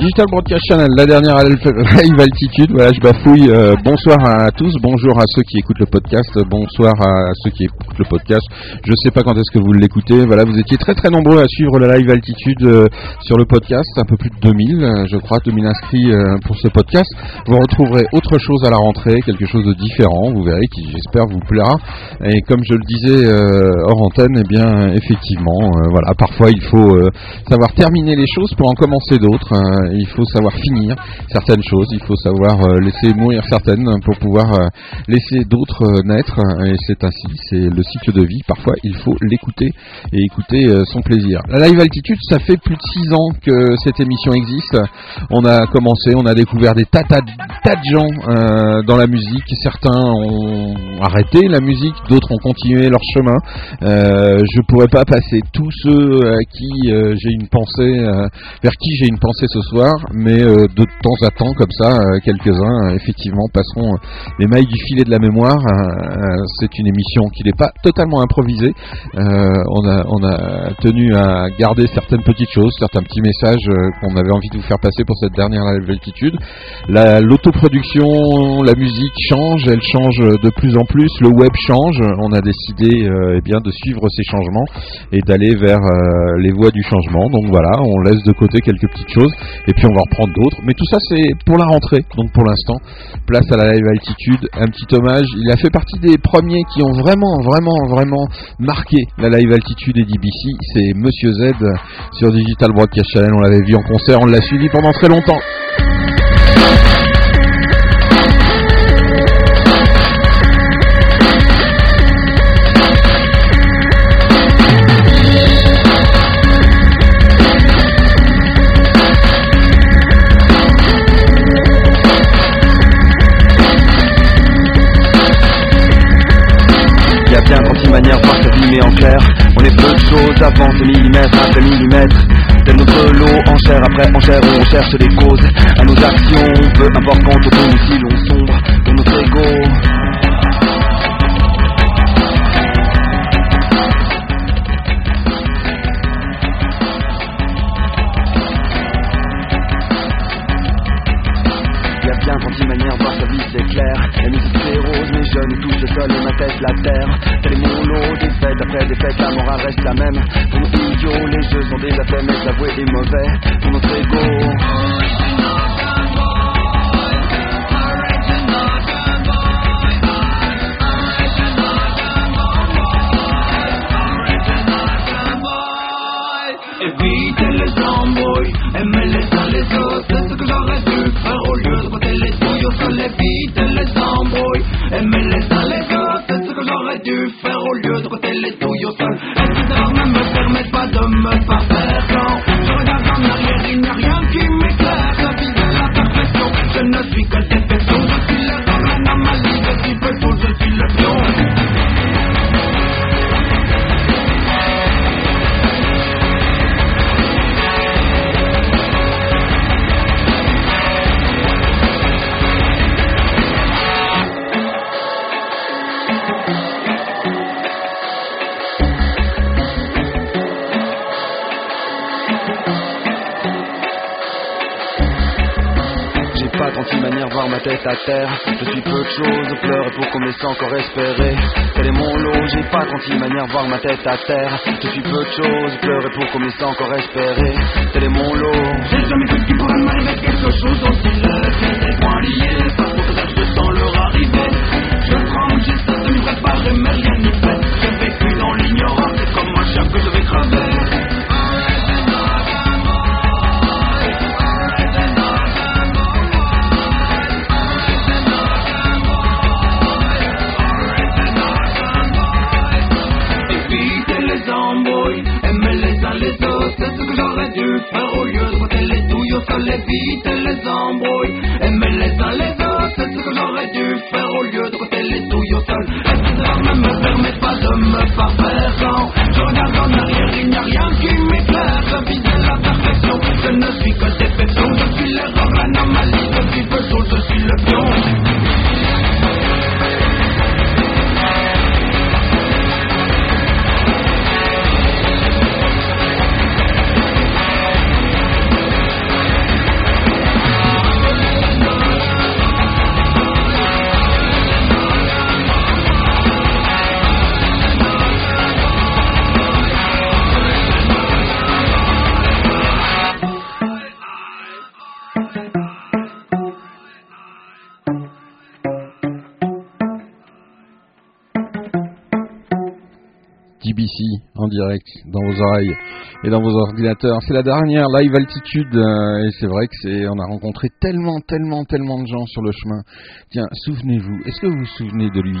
Digital Broadcast Channel, la dernière live altitude. Voilà, je bafouille. Euh, bonsoir à tous, bonjour à ceux qui écoutent le podcast, bonsoir à ceux qui écoutent le podcast. Je sais pas quand est-ce que vous l'écoutez. Voilà, vous étiez très très nombreux à suivre la live altitude euh, sur le podcast, un peu plus de 2000, euh, je crois, 2000 inscrits pour ce podcast. Vous retrouverez autre chose à la rentrée, quelque chose de différent. Vous verrez qui, j'espère, vous plaira. Et comme je le disais hors antenne, eh bien, effectivement, voilà, parfois il faut savoir terminer les choses pour en commencer d'autres. Il faut savoir finir certaines choses, il faut savoir euh, laisser mourir certaines pour pouvoir euh, laisser d'autres euh, naître. Et c'est ainsi, c'est le cycle de vie. Parfois, il faut l'écouter et écouter son plaisir. La live altitude, ça fait plus de six ans que cette émission existe. On a commencé, on a découvert des tas, tas, de gens dans la musique. Certains ont arrêté la musique, d'autres ont continué leur chemin. je pourrais pas passer tous ceux à qui j'ai une pensée, vers qui j'ai une pensée ce soir mais euh, de temps à temps, comme ça, euh, quelques-uns, euh, effectivement, passeront les mailles du filet de la mémoire. c'est une émission qui n'est pas totalement improvisée. on, a, tenu à garder certaines petites choses, certains petits messages qu'on avait envie de vous faire passer pour cette dernière altitude. L'autoproduction, la, musique change, elle change de plus en plus, le web change. On a décidé eh bien, de suivre ces changements et d'aller vers les voies du changement. Donc voilà, on laisse de côté quelques petites choses et puis on va reprendre d'autres. Mais tout ça c'est pour la rentrée, donc pour l'instant, place à la live altitude, un petit hommage. Il a fait partie des premiers qui ont vraiment, vraiment, vraiment marqué la live altitude et DBC. C'est Monsieur Z sur Digital Broadcast Channel. On l'avait vu en concert, on l'a suivi pendant très longtemps. Choses avant ce millimètre après millimètre Tel notre lot, enchère après enchère où on cherche des causes. À nos actions, peu importe quand on tourne si l'on sombre Pour notre ego. La terre. Tel est mon lot, défaite après défaite, la morale reste la même. Pour nos idiots, les jeux sont déjà faits, mais l'avouer est mauvais. Pour notre ego. Évitez les embrouilles, aimez les uns les autres, c'est ce que j'aurais dû faire au lieu de voter les douilles au sol. Évitez les embrouilles, aimez les uns les faire au lieu de roter les douilles au sol. Est-ce me permet pas de me parfaire quand ma tête à terre. Je suis peu de choses, pleure pour qu'on me laisse encore espérer. Tel est mon lot, j'ai pas 36 manières voir ma tête à terre. Je suis peu de choses, pleure pour qu'on me laisse encore espérer. Tel est mon lot. J'ai jamais cru qu'il pourrait m'arriver quelque chose aussi laid. Des points liés, pas pour que je sens leur arriver. Je tremble, j'essaie de me préparer, mais rien n'y fait. J'ai vécu dans l'ignorance, comme un chien que je vais crever. Éviter les embrouilles. Aimer les uns les autres, c'est ce que j'aurais dû faire au lieu de côté les douilles au sol. Est-ce que ça ne me permet pas de me parfaire quand je regarde en arrière, il n'y a rien qui m'éclaire. Je vis de la perfection, je ne suis que défection. Je suis l'erreur, l'anomalie, je suis peu je suis le pion. Direct dans vos oreilles et dans vos ordinateurs. C'est la dernière live altitude euh, et c'est vrai que c'est on a rencontré tellement tellement tellement de gens sur le chemin. Tiens, souvenez-vous, est-ce que vous vous souvenez de lui.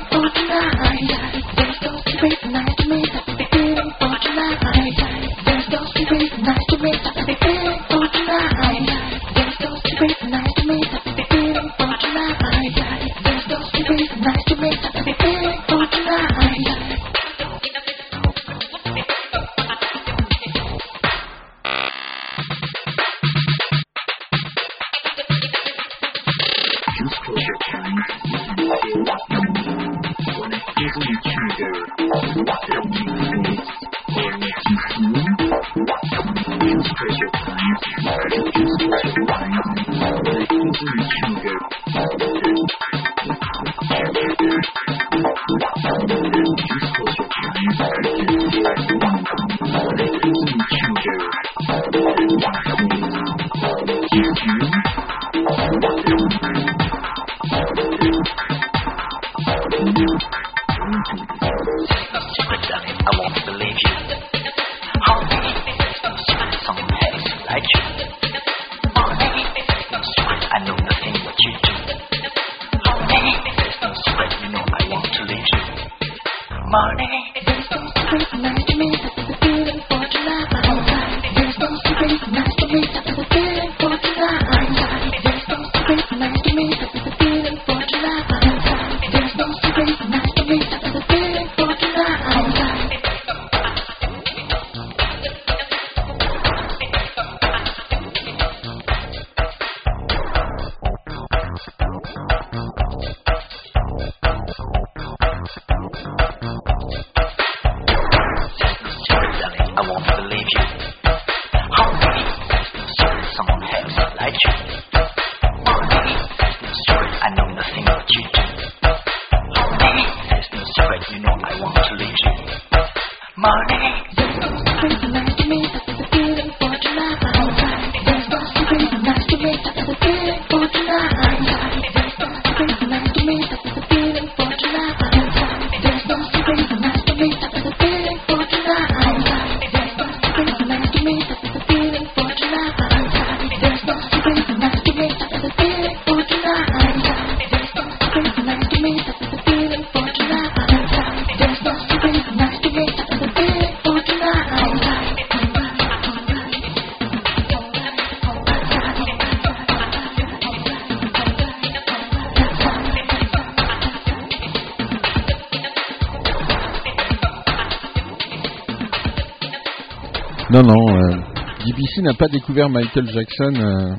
N'a pas découvert Michael Jackson euh,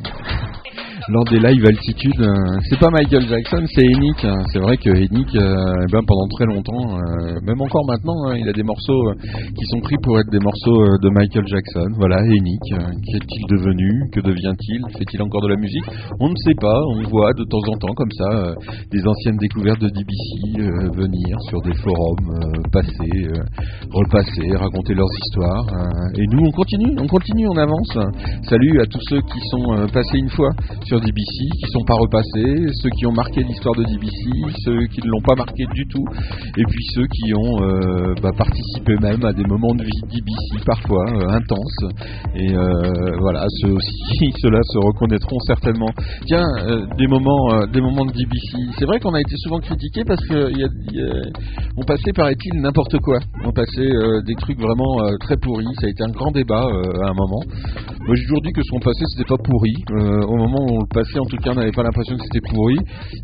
lors des live altitude. euh, c'est pas Michael Jackson, c'est Enic. hein. C'est vrai que Enic, euh, eh ben, pendant très longtemps, même encore maintenant, hein, il a des morceaux qui sont pris pour être des morceaux de Michael Jackson. Voilà, Enic. euh, Qu'est-il devenu Que devient-il Fait-il encore de la musique? On ne sait pas. On voit de temps en temps comme ça des anciennes découvertes de DBC venir sur des forums, euh, repasser, raconter leurs histoires. euh, et nous, on continue, on continue, on avance. Salut à tous ceux qui sont euh, passés une fois sur DBC, qui sont pas repassés, ceux qui ont marqué l'histoire de DBC, ceux qui ne l'ont pas marqué du tout, et puis ceux qui ont euh, bah, participé même à des moments de vie DBC parfois euh, intenses. Et voilà, ceux aussi, ceux-là se reconnaîtront certainement. Tiens, des moments, des moments de DBC. C'est vrai qu'on a été souvent critiqué parce que y a- on passait, paraît-il, n'importe quoi. Euh, des trucs vraiment euh, très pourris. Ça a été un grand débat euh, à un moment. Moi j'ai toujours dit que son passé c'était pas pourri. Au moment où on le passait, en tout cas, on n'avait pas l'impression que c'était pourri.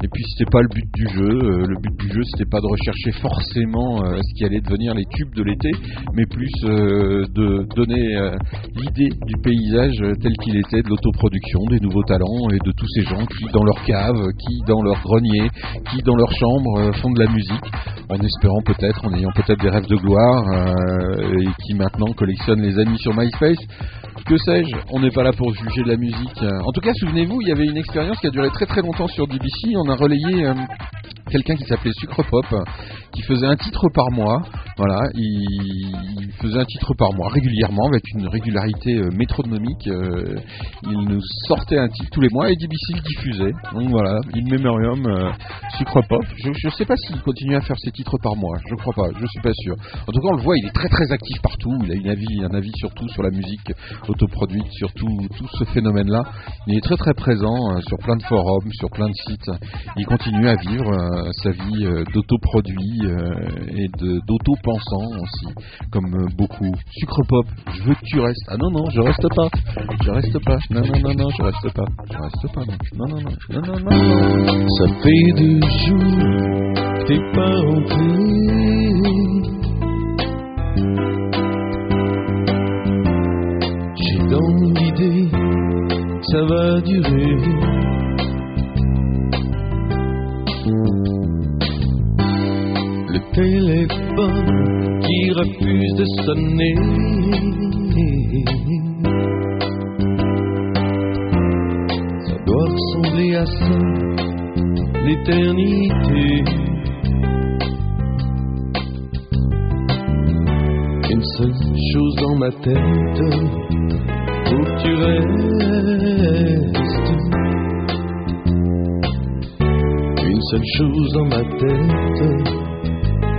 Et puis c'était pas le but du jeu. Le but du jeu c'était pas de rechercher forcément ce qui allait devenir les tubes de l'été, mais plus de donner l'idée du paysage tel qu'il était, de l'autoproduction, des nouveaux talents et de tous ces gens qui dans leur cave, qui dans leur grenier, qui dans leur chambre font de la musique, en espérant peut-être, en ayant peut-être des rêves de gloire, et qui maintenant collectionnent les amis sur MySpace. Que sais-je, on n'est pas là pour juger de la musique. En tout cas, souvenez-vous, il y avait une expérience qui a duré très très longtemps sur DBC. On a relayé euh, quelqu'un qui s'appelait Sucre Pop, qui faisait un titre par mois. Voilà, il, faisait un titre par mois régulièrement, avec une régularité euh, métronomique. euh, il nous sortait un titre tous les mois et DBC le diffusait. Donc voilà, In Memoriam, euh, Sucre Pop. Je ne sais pas s'il continue à faire ses titres par mois. Je crois pas, je suis pas sûr. En tout cas, on le voit, il est très très actif partout. Il a une avis, un avis surtout sur la musique autoproduite, sur tout, tout ce phénomène-là. Il est très très présent euh, sur plein de forums, sur plein de sites. Il continue à vivre sa vie d'autoproduit et de- d'auto-pensant aussi, comme euh, beaucoup. Sucre pop, je veux que tu restes. Ah non, non, je reste pas. Je reste pas. Non, non, non, non, je reste pas. Je reste pas, non. Non, non, non. Non, non. Ça fait deux jours t'es pas rentré. J'ai dans l'idée ça va durer. Téléphone qui refuse de sonner. Ça doit ressembler à ça l'éternité. Une seule chose dans ma tête, faut que tu restes. Une seule chose dans ma tête,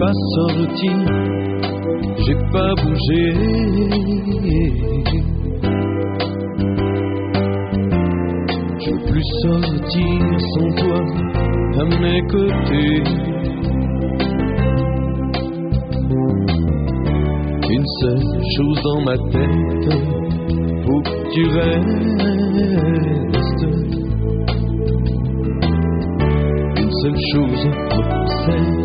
pas sorti, j'ai pas bougé. Je veux plus sortir sans toi à mes côtés. Une seule chose dans ma tête, faut que tu restes. Une seule chose m'obsède,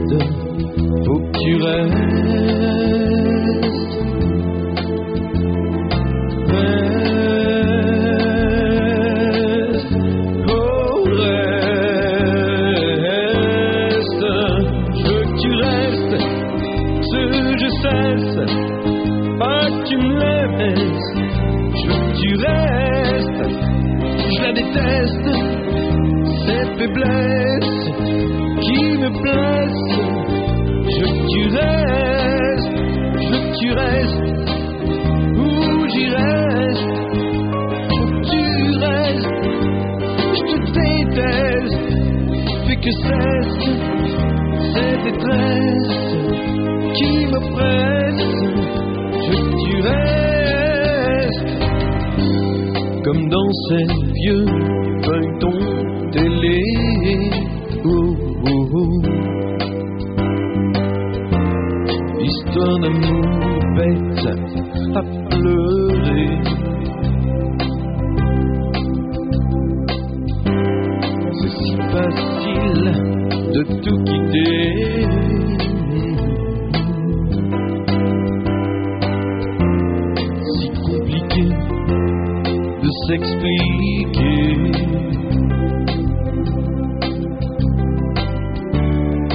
s'expliquer.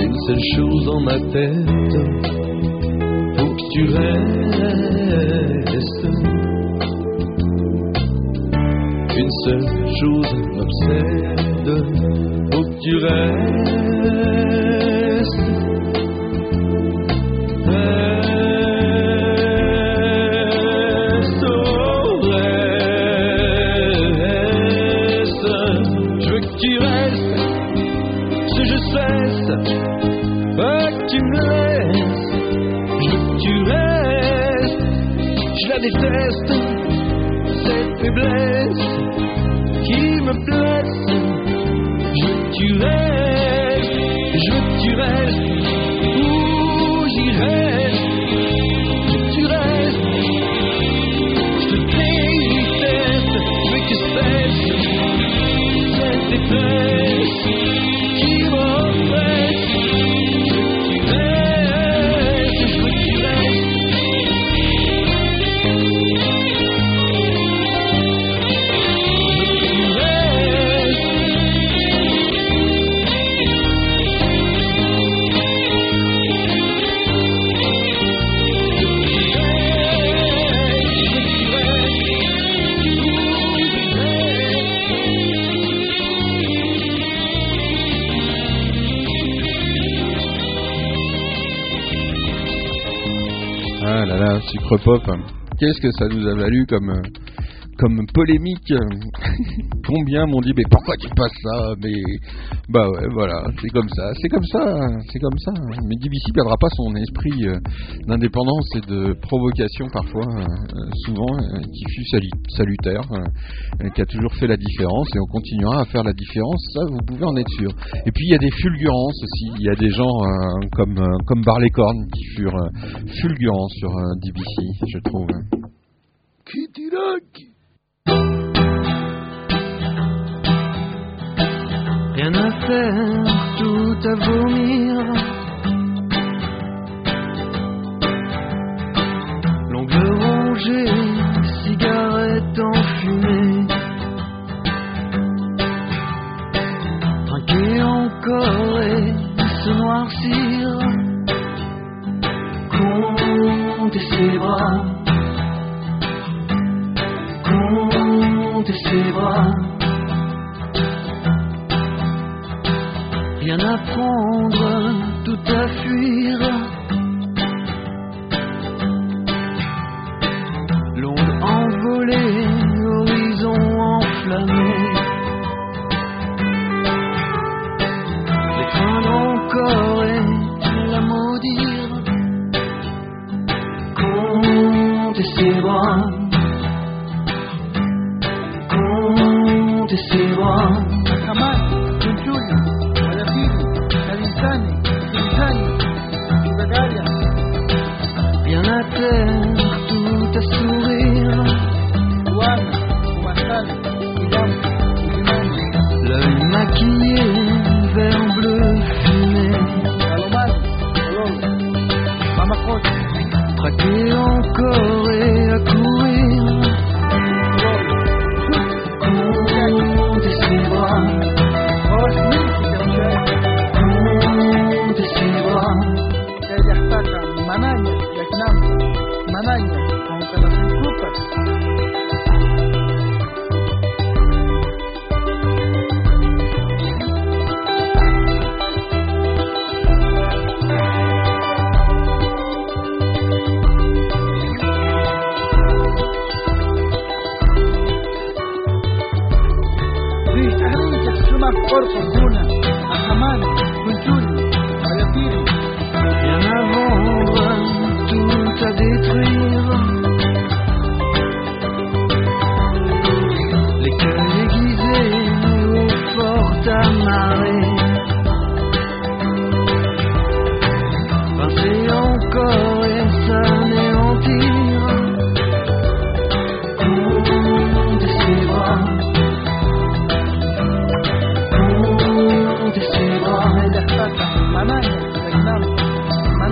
Une seule chose dans ma tête, faut que tu restes. Une seule chose m'obsède, faut que tu restes. pop. Qu'est-ce que ça nous a valu comme, euh, comme polémique? Combien m'ont dit mais pourquoi tu passes ça? Mais bah ouais voilà, c'est comme ça, c'est comme ça, c'est comme ça. Mais DBC perdra pas son esprit euh, d'indépendance et de provocation parfois, euh, souvent, qui fut salutaire qui a toujours fait la différence et on continuera à faire la différence, ça vous pouvez en être sûr. Et puis il y a des fulgurances aussi, il y a des gens euh, comme, euh, comme Barleycorn qui furent euh, fulgurants sur euh, DBC, je trouve. Hein.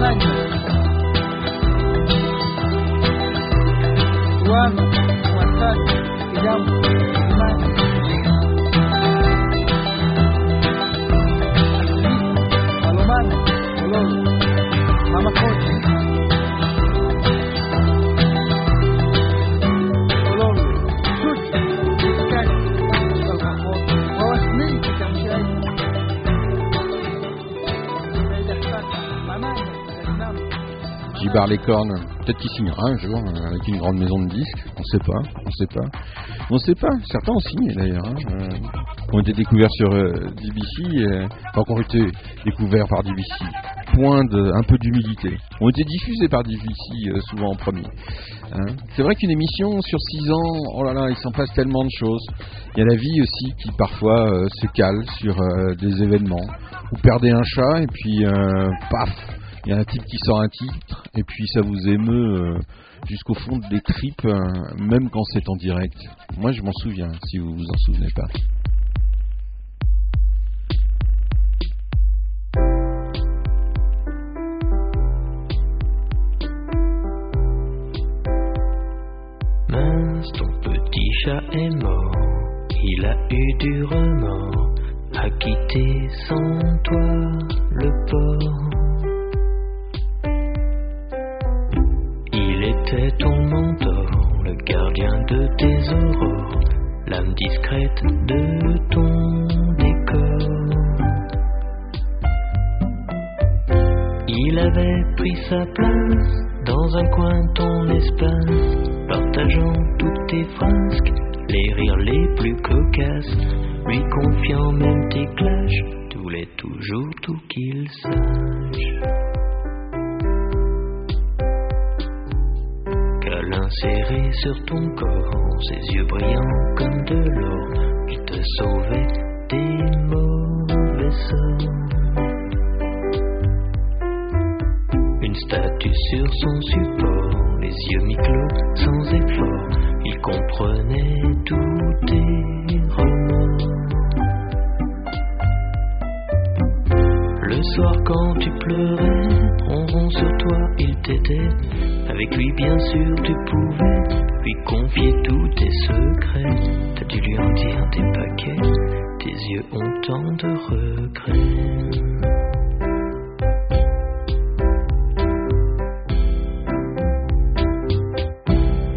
Tuhan, One, one, les cornes. Peut-être qu'il signera un jour euh, avec une grande maison de disques. On sait pas, on sait pas. On sait pas. Certains ont signé d'ailleurs. Hein, euh, ont été découverts sur euh, DBC, euh, enfin, ont été découverts par DBC. Point de, un peu d'humilité. Ont été diffusés par DBC euh, souvent en premier. Hein. C'est vrai qu'une émission sur 6 ans, oh là là, il s'en passe tellement de choses. Il y a la vie aussi qui parfois euh, se cale sur des événements. Vous perdez un chat et puis paf, il y a un type qui sort un titre et puis ça vous émeut euh, jusqu'au fond des tripes, euh, même quand c'est en direct. Moi je m'en souviens, si vous vous en souvenez pas. Mince, ton petit chat est mort. Il a eu du remords. A sans toi le port. Était ton mentor, le gardien de tes aurores, l'âme discrète de ton décor. Il avait pris sa place dans un coin ton espace, partageant toutes tes frasques, les rires les plus cocasses, lui confiant même tes clashs, tu voulais toujours tout qu'il sache. Serré sur ton corps, ses yeux brillants comme de l'or, il te sauvait des mauvais sorts. Une statue sur son support, les yeux mi-clos sans effort, il comprenait tous tes remords. Le soir quand tu pleurais, ronron sur toi il t'aidait, avec lui bien sûr tu pouvais lui confier tous tes secrets, t'as dû lui en dire des paquets, tes yeux ont tant de regrets.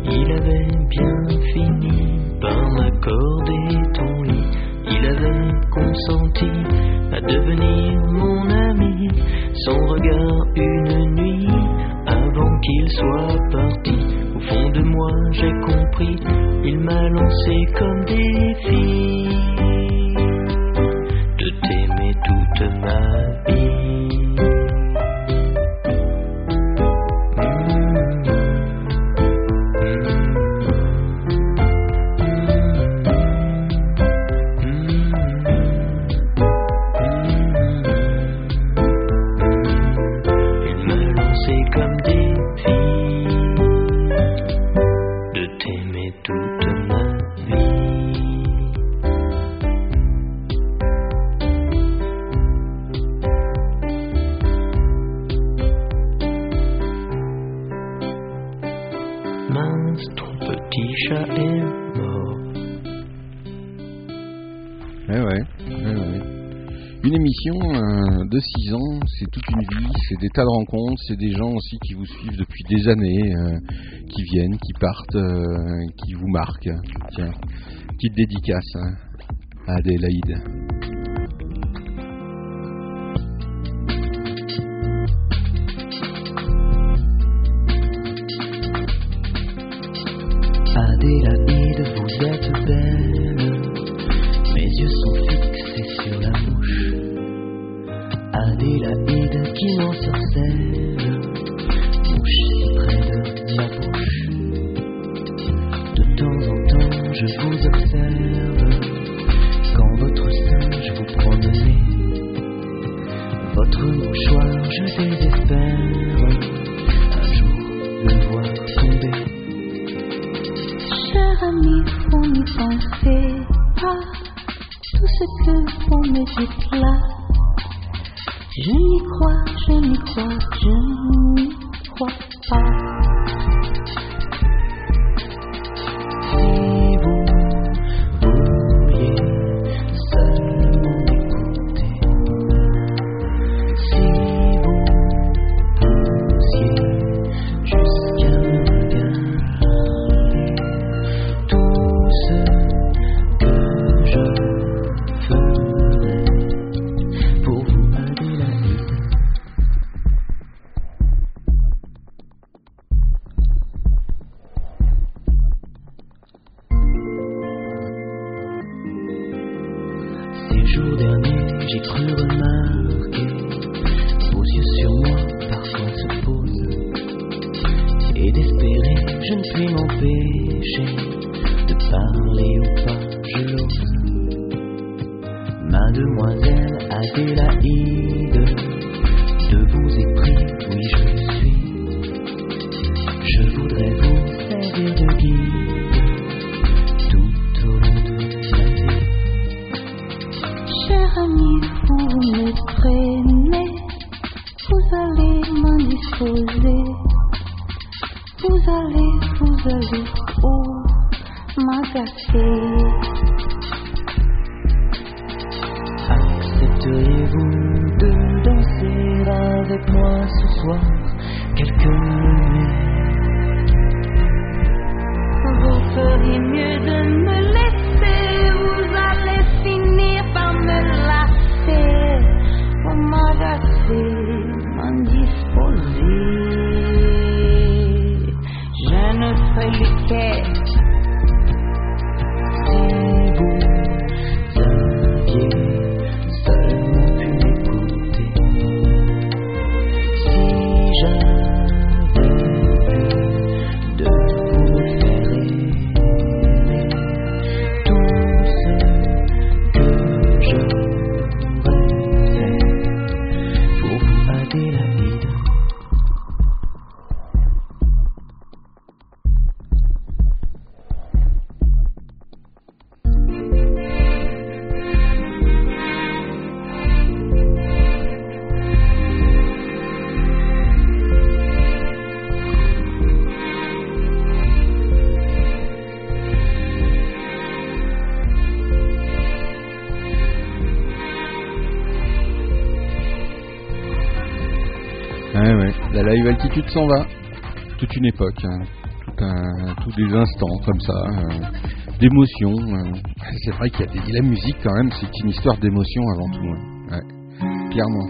Il avait bien fini par m'accorder ton lit. Il avait consenti à devenir mon. Son regard une nuit avant qu'il soit parti. Au fond de moi j'ai compris, il m'a lancé comme défi tas de rencontres, c'est des gens aussi qui vous suivent depuis des années, euh, qui viennent, qui partent, euh, qui vous marquent. Tiens, petite dédicace hein, à Adélaïde. Adélaïde, vous êtes belle. Me dites là. Je n'y crois, je n'y crois, je n'y crois pas. Live altitude s'en va. Toute une époque, hein. tout tous des instants comme ça, euh, d'émotion. euh. C'est vrai qu'il y a la musique quand même, c'est une histoire d'émotion avant tout. hein. Ouais, clairement.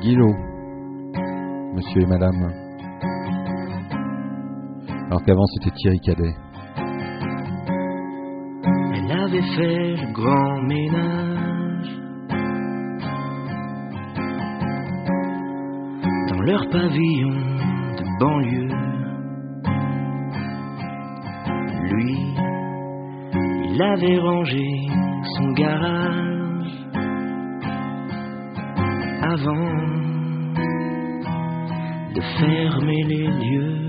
Guillot, monsieur et madame. Alors qu'avant c'était Thierry Cadet. Elle avait fait le grand ménage leur pavillon de banlieue. Lui, il avait rangé son garage avant de fermer les lieux.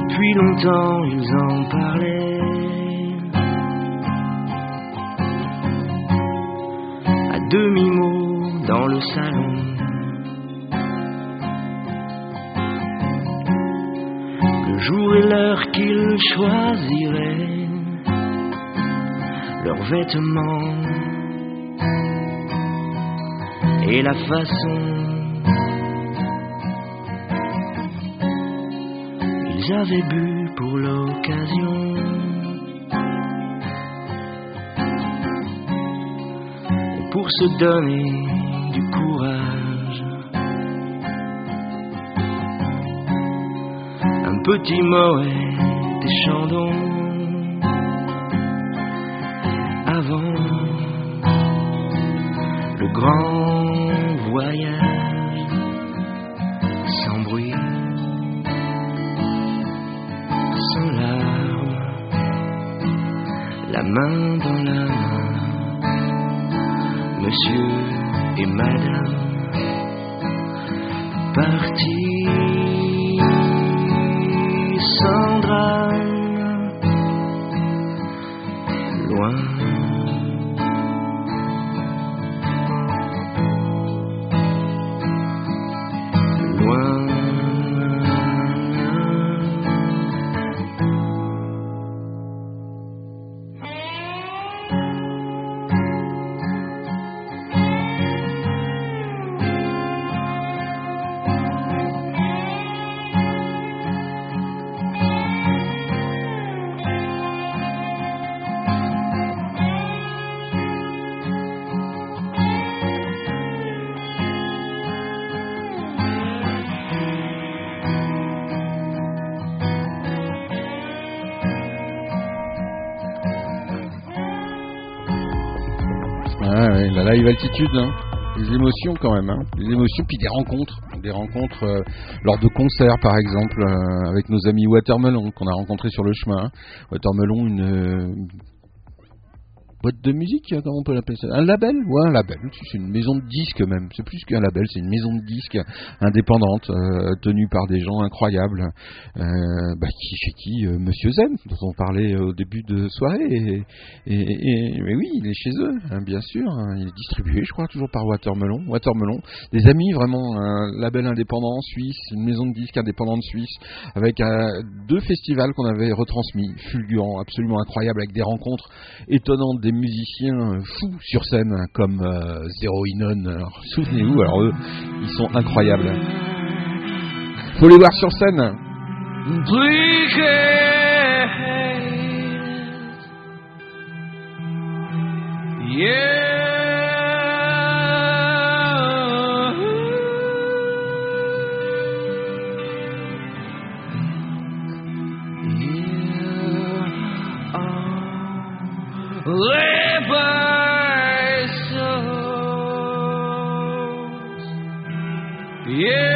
Depuis longtemps, ils en parlaient. À demi-mot dans le salon. Le jour et l'heure qu'ils choisiraient. Leurs vêtements. Et la façon Ils avaient bu pour l'occasion. Pour se donner petit Moët des Chandons. Avant le grand voyage sans bruit sans larmes, la main dans la main, monsieur et madame, partis ouais, la live altitude, hein. émotions quand même, hein. des émotions, puis des rencontres, des rencontres euh, lors de concerts par exemple, euh, avec nos amis Watermelon qu'on a rencontrés sur le chemin. Watermelon, une euh, boîte de musique, euh, comment on peut l'appeler ça? Un label? Ouais, un label. C'est une maison de disques même. C'est plus qu'un label, c'est une maison de disques indépendante, euh, tenue par des gens incroyables. Euh, bah, chez qui euh, Monsieur Zen, dont on parlait au début de soirée. Et, mais oui, il est chez eux, hein, bien sûr. hein. il est distribué, je crois, toujours par Watermelon. Watermelon, des amis vraiment, un label indépendant suisse, une maison de disques indépendante suisse, avec deux festivals qu'on avait retransmis, fulgurants, absolument incroyables, avec des rencontres étonnantes, des musiciens euh, fous sur scène, hein, comme euh, Zero Inon. Souvenez-vous, alors eux, ils sont incroyables. Faut les voir sur scène. labor souls. Yeah.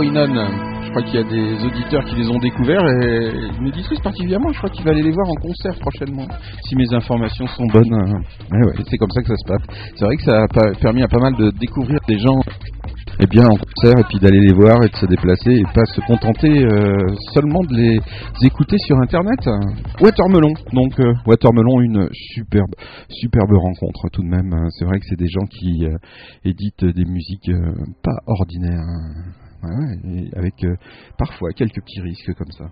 Zero Inon. Je crois qu'il y a des auditeurs qui les ont découverts et me disent particulièrement. Je crois qu'il va aller les voir en concert prochainement, si mes informations sont bonnes. Ouais, ouais, c'est comme ça que ça se passe. C'est vrai que ça a permis à pas mal de découvrir des gens eh bien en concert et puis d'aller les voir et de se déplacer et pas se contenter euh, seulement de les écouter sur internet. Watermelon, donc euh, Watermelon, une superbe, superbe rencontre tout de même. C'est vrai que c'est des gens qui euh, éditent des musiques pas ordinaires, hein. Ouais, avec euh, parfois quelques petits risques comme ça.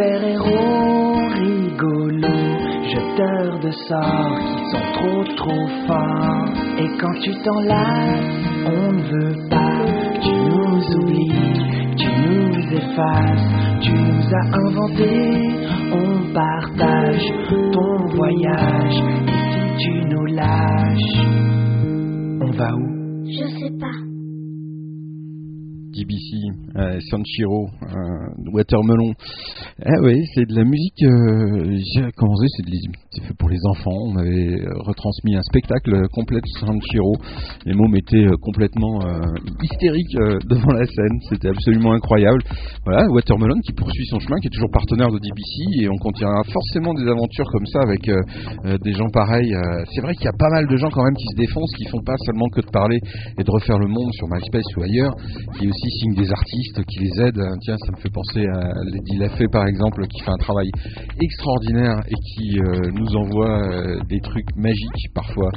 Super-héros rigolos, jeteurs de sorts qui sont trop trop forts. Et quand tu t'en lasses, on ne veut pas tu nous oublies, tu nous effaces, tu nous as inventés, on partage ton voyage. Et si tu nous lâches, on va où? Je sais pas. DBC, euh, Sanchiro, euh, Watermelon. Ah oui, c'est de la musique. Euh, j'ai commencé, c'est de fait pour les enfants. On avait euh, retransmis un spectacle complet de Sanchiro. Les mômes étaient euh, complètement hystériques devant la scène. C'était absolument incroyable. Voilà, Watermelon qui poursuit son chemin, qui est toujours partenaire de DBC, et on continuera forcément des aventures comme ça avec des gens pareils. C'est vrai qu'il y a pas mal de gens quand même qui se défoncent, qui font pas seulement que de parler et de refaire le monde sur MySpace ou ailleurs, qui aussi signent des artistes qui les aident. Tiens, ça me fait penser à Lady Lafay par exemple, qui fait un travail extraordinaire et qui euh, nous envoie euh, des trucs magiques parfois.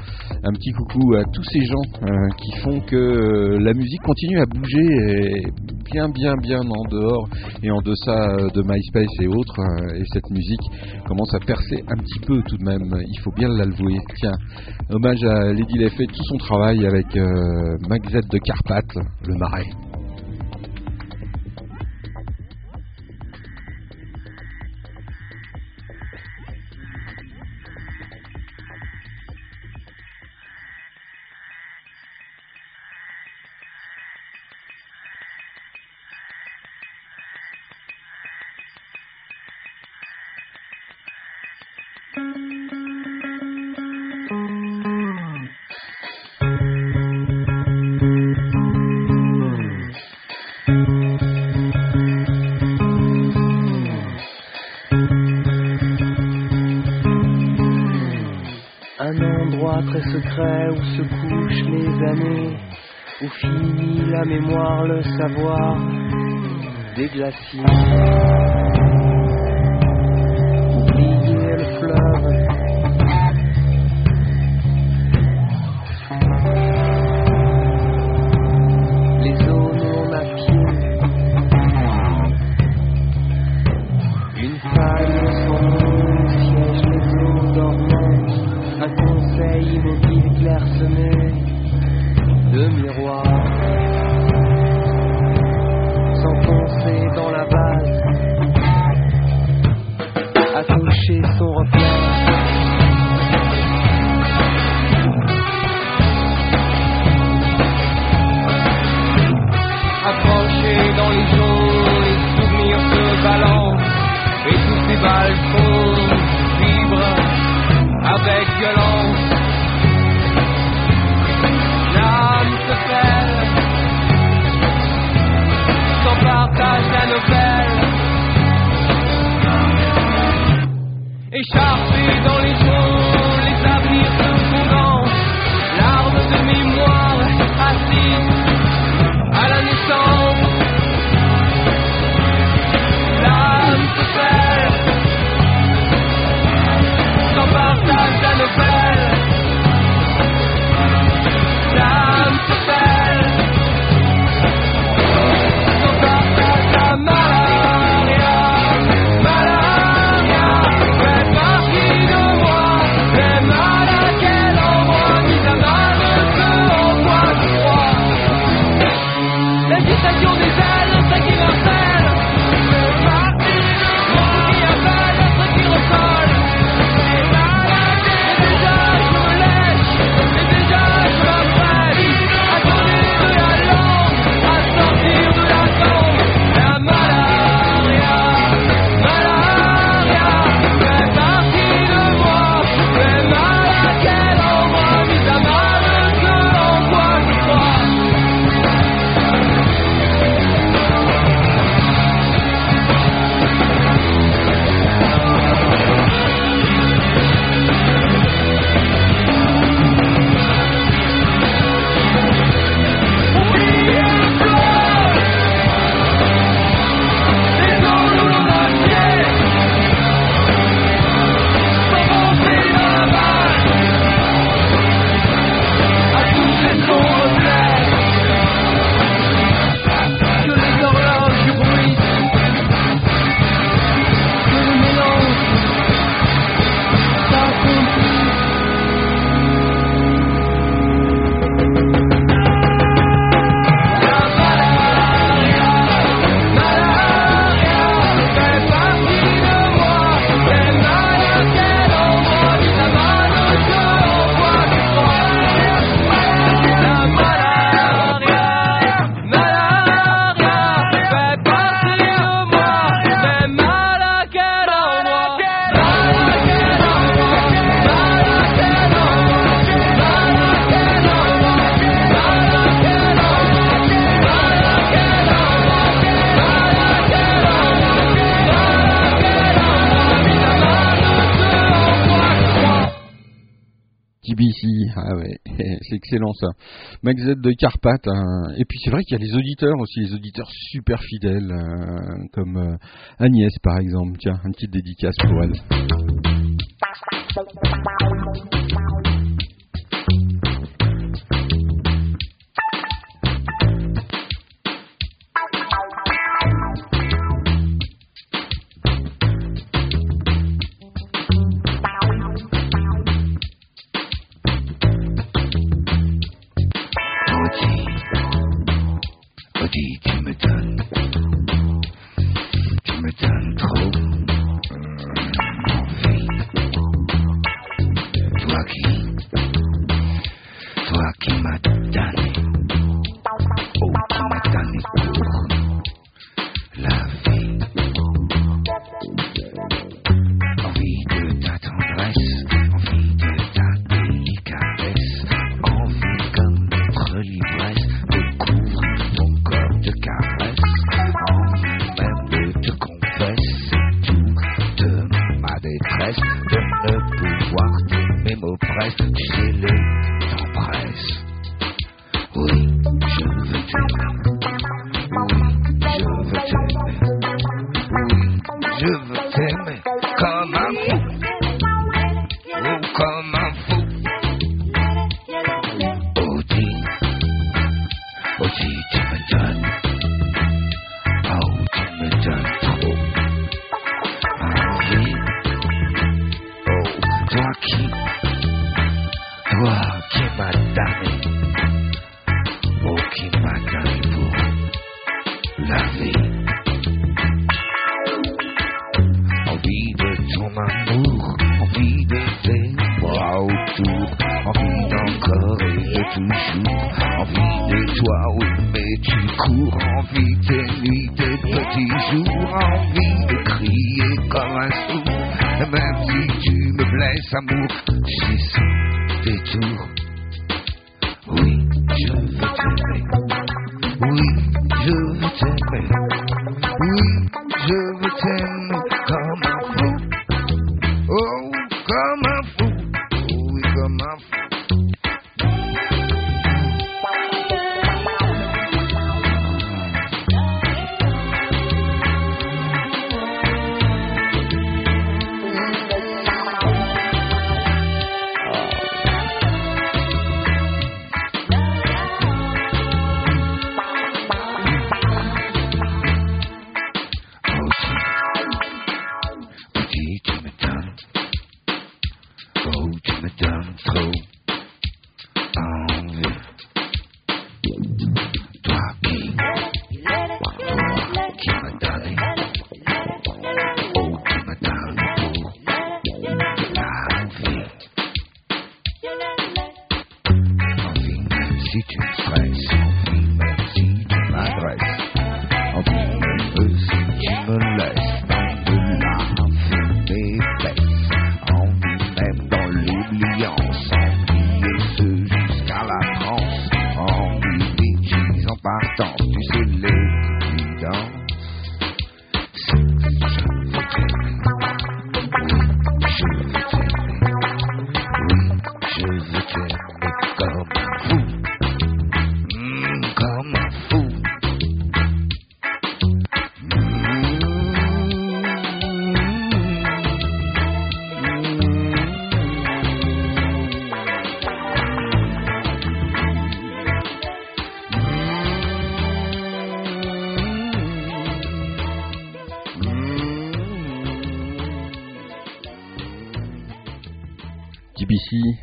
Un petit coucou à tous ces gens euh, qui font que la musique continue à bouger et bien, bien, bien en dehors et en deçà de MySpace et autres. et cette musique commence à percer un petit peu tout de même. Il faut bien l'avouer. Tiens, hommage à Lady Lafay, tout son travail avec Magzette de Carpath, le marais. La mémoire, le savoir des glaciers. Max Z de Carpath, hein. et puis c'est vrai qu'il y a les auditeurs aussi, les auditeurs super fidèles, euh, comme euh, Agnès par exemple. Tiens, une petite dédicace pour elle.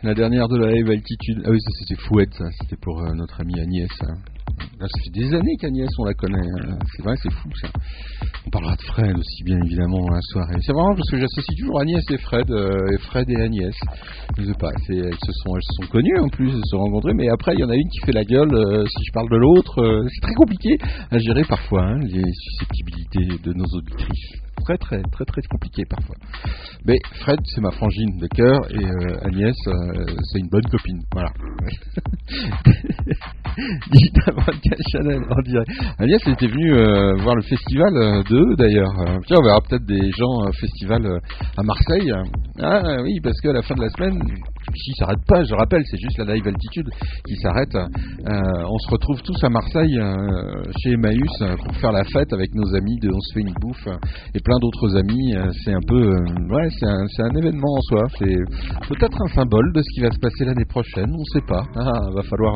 La dernière de la Live Altitude. Ah oui, ça c'était fouette, ça. C'était pour euh, notre amie Agnès. hein. Ça fait des années qu'Agnès, on la connaît. hein. C'est vrai, c'est fou, ça. On parlera de Fred aussi, bien évidemment, la soirée. C'est vraiment parce que j'associe toujours Agnès et Fred, euh, et Fred et Agnès. Je pas, elles, se sont, elles se sont connues en plus, elles se sont rencontrées, mais après, il y en a une qui fait la gueule euh, si je parle de l'autre. c'est très compliqué à gérer parfois, hein, les susceptibilités de nos auditrices. Très, très, très, très compliqué parfois. Mais Fred, c'est ma frangine de cœur, et euh, Agnès, euh, c'est une bonne copine. Voilà. Dit Avocat Chanel, on dirait. Agnès était venue euh, voir le festival de d'ailleurs. Tiens, on verra peut-être des gens festival à Marseille. Ah oui, parce qu'à la fin de la semaine, qui s'arrête pas, je rappelle, c'est juste la live altitude qui s'arrête. Euh, on se retrouve tous à Marseille euh, chez Emmaüs euh, pour faire la fête avec nos amis de On se fait une bouffe et plein d'autres amis. C'est un peu, euh, ouais, c'est un, événement en soi. C'est peut-être un symbole de ce qui va se passer l'année prochaine. On sait pas. Ah, va falloir,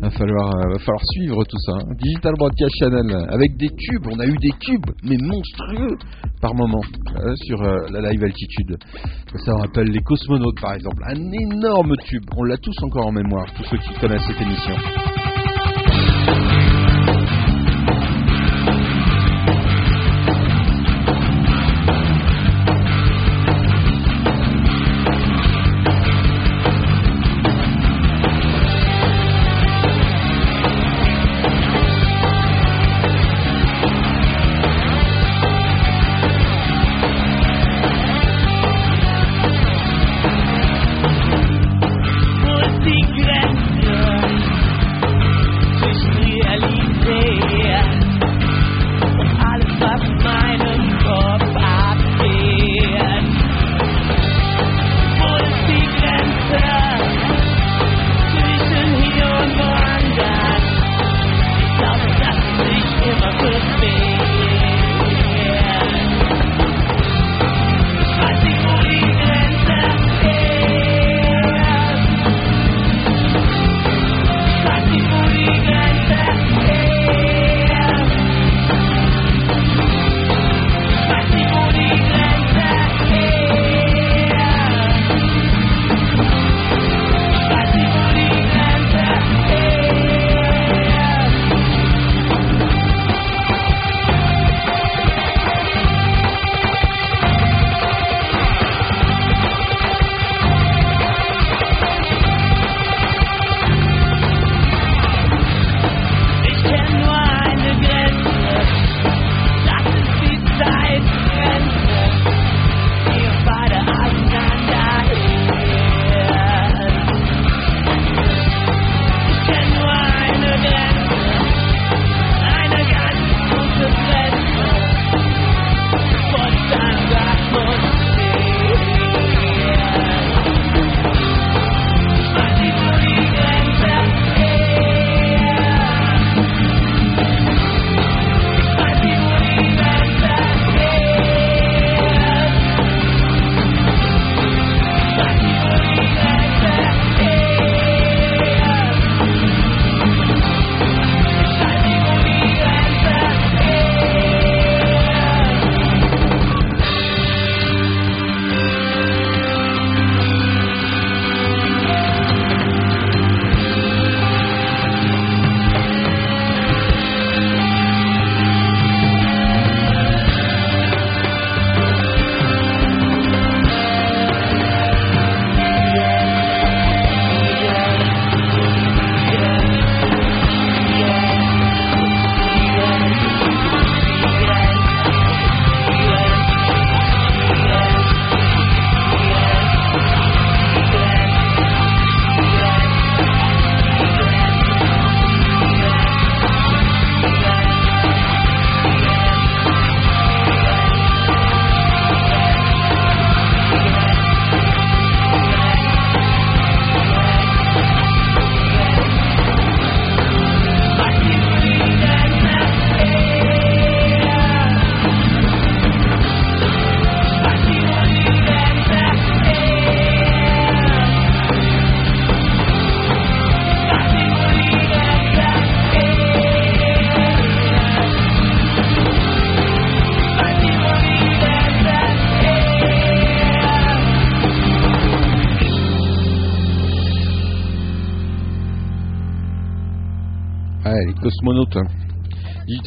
va falloir, va falloir suivre tout ça. Digital Broadcast Channel avec des tubes. On a eu des tubes, mais monstrueux par moment sur la live altitude. Ça rappelle les cosmonautes par exemple. Énorme tube. On l'a tous encore en mémoire, tous ceux qui connaissent cette émission.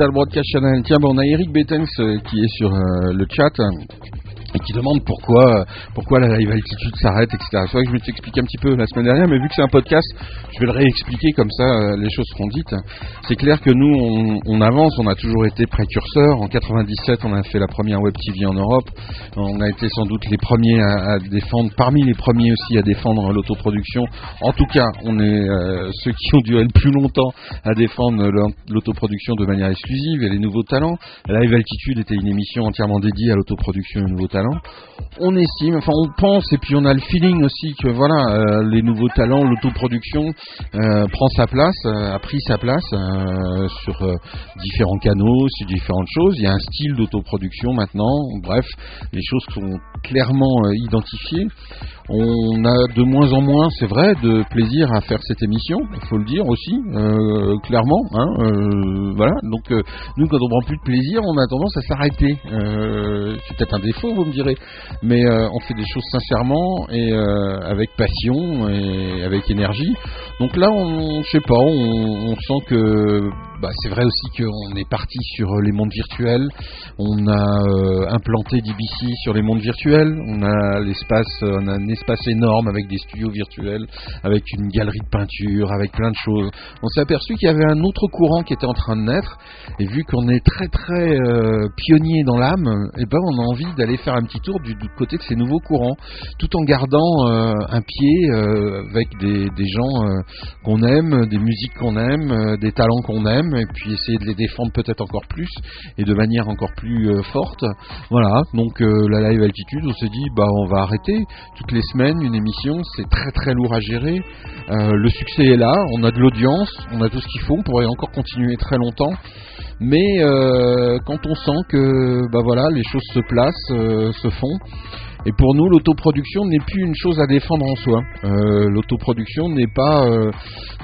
Digital Broadcast Channel. Tiens, bon, on a Eric Bettens euh, qui est sur euh, le chat et qui demande pourquoi, pourquoi la live altitude s'arrête, etc. C'est vrai que je vais t'expliquer un petit peu la semaine dernière, mais vu que c'est un podcast, je vais le réexpliquer comme ça, euh, les choses seront dites. C'est clair que nous, on, avance, on a toujours été précurseurs. En 97, on a fait la première web TV en Europe. On a été sans doute les premiers à, défendre, parmi les premiers aussi à défendre l'autoproduction. En tout cas, on est euh, ceux qui ont duré le plus longtemps à défendre l'au- l'autoproduction de manière exclusive et les nouveaux talents. Live Altitude était une émission entièrement dédiée à l'autoproduction et aux nouveaux talents. On estime, enfin on pense et puis on a le feeling aussi que voilà, euh, les nouveaux talents, l'autoproduction euh, prend sa place, euh, a pris sa place sur différents canaux, sur différentes choses. Il y a un style d'autoproduction maintenant. Bref, les choses sont clairement identifiées. On a de moins en moins, c'est vrai, de plaisir à faire cette émission, il faut le dire aussi, euh, clairement. Hein, euh, voilà. Donc euh, nous, quand on prend plus de plaisir, on a tendance à s'arrêter. Euh, c'est peut-être un défaut, vous me direz, mais euh, on fait des choses sincèrement et euh, avec passion et avec énergie. Donc là, on, je sais pas, on, on sent que bah, c'est vrai aussi qu'on est parti sur les mondes virtuels. On a euh, implanté DBC sur les mondes virtuels. On a l'espace, a un espace énorme avec des studios virtuels, avec une galerie de peinture, avec plein de choses. On s'est aperçu qu'il y avait un autre courant qui était en train de naître. Et vu qu'on est très très euh, pionnier dans l'âme, et ben on a envie d'aller faire un petit tour du, côté de ces nouveaux courants, tout en gardant euh, un pied euh, avec des, gens euh, qu'on aime, des musiques qu'on aime, euh, des talents qu'on aime, et puis essayer de les défendre peut-être encore plus et de manière encore plus euh, forte. Voilà, donc euh, la live altitude, on s'est dit bah on va arrêter toutes les semaines une émission, c'est très très lourd à gérer. Euh, le succès est là, on a de l'audience, on a tout ce qu'il faut, on pourrait encore continuer très longtemps. Mais quand on sent que bah voilà les choses se placent, se font. Et pour nous, l'autoproduction n'est plus une chose à défendre en soi. Euh, l'autoproduction n'est pas euh,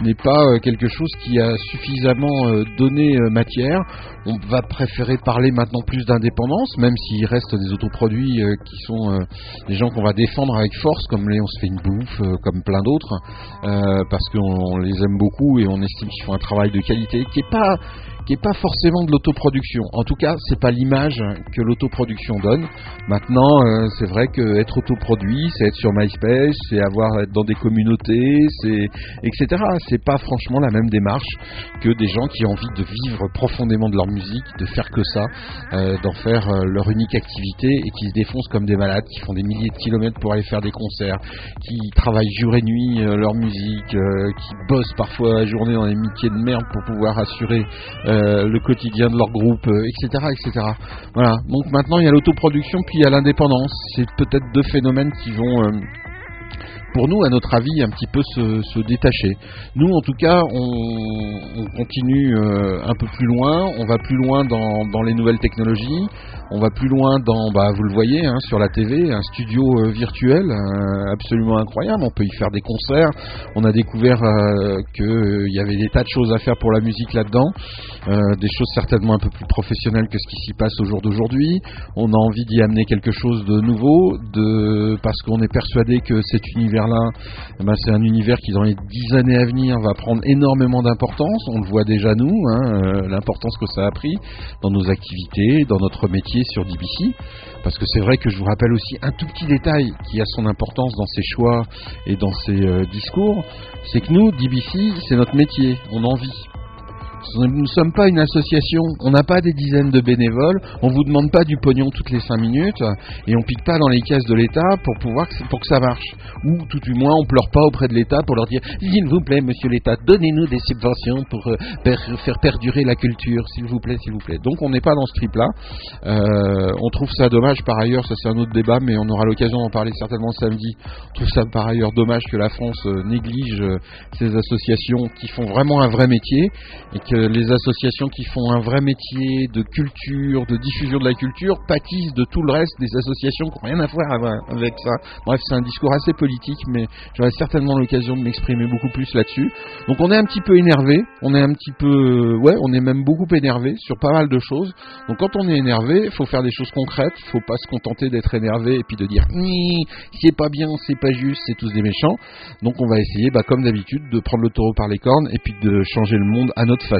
n'est pas euh, quelque chose qui a suffisamment euh, donné matière. On va préférer parler maintenant plus d'indépendance, même s'il reste des autoproduits qui sont des gens qu'on va défendre avec force, comme Léon se fait une bouffe, comme plein d'autres, parce qu'on on les aime beaucoup et on estime qu'ils font un travail de qualité qui est pas qui pas forcément de l'autoproduction. En tout cas, c'est pas l'image que l'autoproduction donne. Maintenant, euh, c'est vrai que être autoproduit, c'est être sur MySpace, c'est avoir être dans des communautés, c'est etc. C'est pas franchement la même démarche que des gens qui ont envie de vivre profondément de leur musique, de faire que ça, euh, d'en faire euh, leur unique activité et qui se défoncent comme des malades, qui font des milliers de kilomètres pour aller faire des concerts, qui travaillent jour et nuit leur musique, qui bossent parfois la journée dans des métiers de merde pour pouvoir assurer le quotidien de leur groupe, euh, etc., etc. Voilà. Donc maintenant il y a l'autoproduction puis il y a l'indépendance. C'est peut-être deux phénomènes qui vont euh, pour nous, à notre avis, un petit peu se, détacher. Nous, en tout cas, on, on continue euh, un peu plus loin, on va plus loin dans, les nouvelles technologies, on va plus loin dans, bah, vous le voyez, hein, sur la TV, un studio euh, virtuel euh, absolument incroyable. On peut y faire des concerts. On a découvert qu'il y avait des tas de choses à faire pour la musique là-dedans, des choses certainement un peu plus professionnelles que ce qui s'y passe au jour d'aujourd'hui. On a envie d'y amener quelque chose de nouveau, de parce qu'on est persuadé que cet univers-là, eh ben, c'est un univers qui dans les dix années à venir va prendre énormément d'importance. On le voit déjà nous, hein, euh, l'importance que ça a pris dans nos activités, dans notre métier sur DBC. Parce que c'est vrai que je vous rappelle aussi un tout petit détail qui a son importance dans ses choix et dans ses euh, discours, c'est que nous, DBC, c'est notre métier, on en vit. Nous ne sommes pas une association, on n'a pas des dizaines de bénévoles, on vous demande pas du pognon toutes les 5 minutes et on pique pas dans les caisses de l'État pour pouvoir pour que ça marche. Ou tout du moins on pleure pas auprès de l'État pour leur dire s'il vous plaît monsieur l'État, donnez-nous des subventions pour euh, faire perdurer la culture, s'il vous plaît, s'il vous plaît. Donc on n'est pas dans ce trip là. on trouve ça dommage par ailleurs, ça c'est un autre débat, mais on aura l'occasion d'en parler certainement samedi. On trouve ça par ailleurs dommage que la France euh, néglige euh, ces associations qui font vraiment un vrai métier et que les associations qui font un vrai métier de culture, de diffusion de la culture, pâtissent de tout le reste des associations qui n'ont rien à voir avec- ça. Bref, c'est un discours assez politique, mais j'aurai certainement l'occasion de m'exprimer beaucoup plus là-dessus. Donc on est un petit peu énervé, on est un petit peu, euh, ouais, on est même beaucoup énervé sur pas mal de choses. Donc quand on est énervé, il faut faire des choses concrètes, faut pas se contenter d'être énervé et puis de dire Ni, c'est pas bien, c'est pas juste, c'est tous des méchants. Donc on va essayer, bah, comme d'habitude, de prendre le taureau par les cornes et puis de changer le monde à notre façon.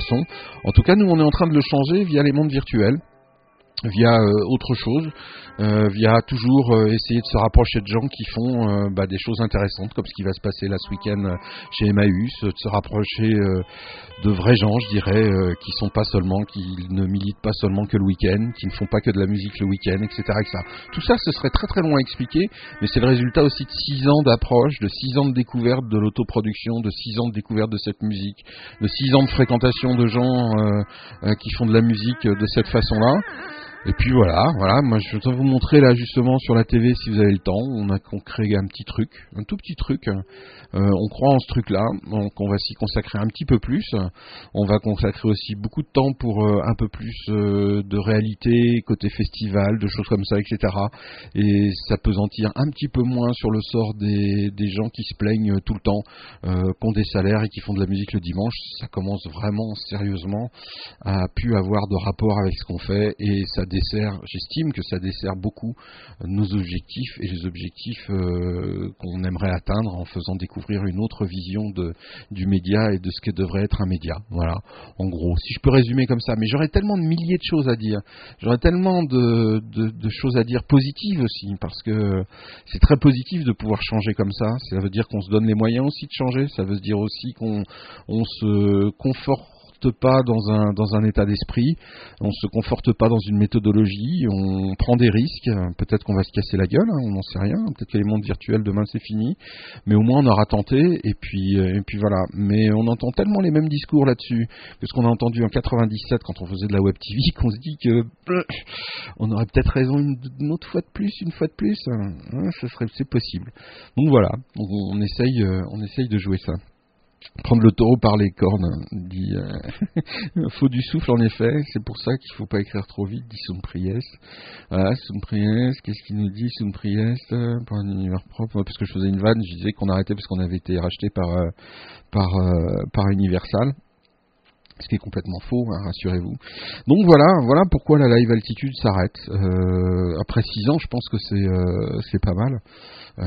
En tout cas, nous on est en train de le changer via les mondes virtuels via euh, autre chose, euh, via toujours euh, essayer de se rapprocher de gens qui font euh, bah, des choses intéressantes, comme ce qui va se passer là ce week-end euh, chez Emmaüs, euh, de se rapprocher de vrais gens, je dirais, qui sont pas seulement, qui ne militent pas seulement que le week-end, qui ne font pas que de la musique le week-end, etc., etc. Tout ça, ce serait très très long à expliquer, mais c'est le résultat aussi de six ans d'approche, de six ans de découverte de l'autoproduction, de six ans de découverte de cette musique, de six ans de fréquentation de gens qui font de la musique de cette façon-là. Et puis voilà, voilà, moi je vais vous montrer là justement sur la TV si vous avez le temps, on a on un petit truc, un tout petit truc. Euh, on croit en ce truc-là, donc on va s'y consacrer un petit peu plus. On va consacrer aussi beaucoup de temps pour euh, un peu plus euh, de réalité côté festival, de choses comme ça, etc. Et s'apesantir un petit peu moins sur le sort des, des gens qui se plaignent tout le temps, qui ont des salaires et qui font de la musique le dimanche. Ça commence vraiment sérieusement à pu avoir de rapport avec ce qu'on fait et ça dessert, j'estime que ça dessert beaucoup nos objectifs et les objectifs euh, qu'on aimerait atteindre en faisant découvrir une autre vision de, du média et de ce que devrait être un média. Voilà, en gros, si je peux résumer comme ça. Mais j'aurais tellement de milliers de choses à dire, j'aurais tellement de, de- de choses à dire positives aussi, parce que c'est très positif de pouvoir changer comme ça. Ça veut dire qu'on se donne les moyens aussi de changer. Ça veut dire aussi qu'on on se conforte pas dans un dans un état d'esprit, on se conforte pas dans une méthodologie, on prend des risques, peut-être qu'on va se casser la gueule, hein, on n'en sait rien, peut-être que les mondes virtuels demain c'est fini, mais au moins on aura tenté et puis euh, et puis voilà. Mais on entend tellement les mêmes discours là-dessus que ce qu'on a entendu en 97 quand on faisait de la web TV qu'on se dit que on aurait peut-être raison une, autre fois de plus, une fois de plus, hein, hein, serait c'est possible. Donc voilà, on essaye euh, on essaye de jouer ça. Prendre le taureau par les cornes, dit. euh, faut du souffle en effet, c'est pour ça qu'il faut pas écrire trop vite, dit Soumpriès. Voilà, Soumpriès, qu'est-ce qu'il nous dit Soumpriès euh, Pour un univers propre, parce que je faisais une vanne, je disais qu'on arrêtait parce qu'on avait été racheté par, euh, par, euh, par Universal. Ce qui est complètement faux, hein, rassurez-vous. Donc voilà, voilà pourquoi la live altitude s'arrête. Après 6 ans, je pense que c'est pas mal. Euh,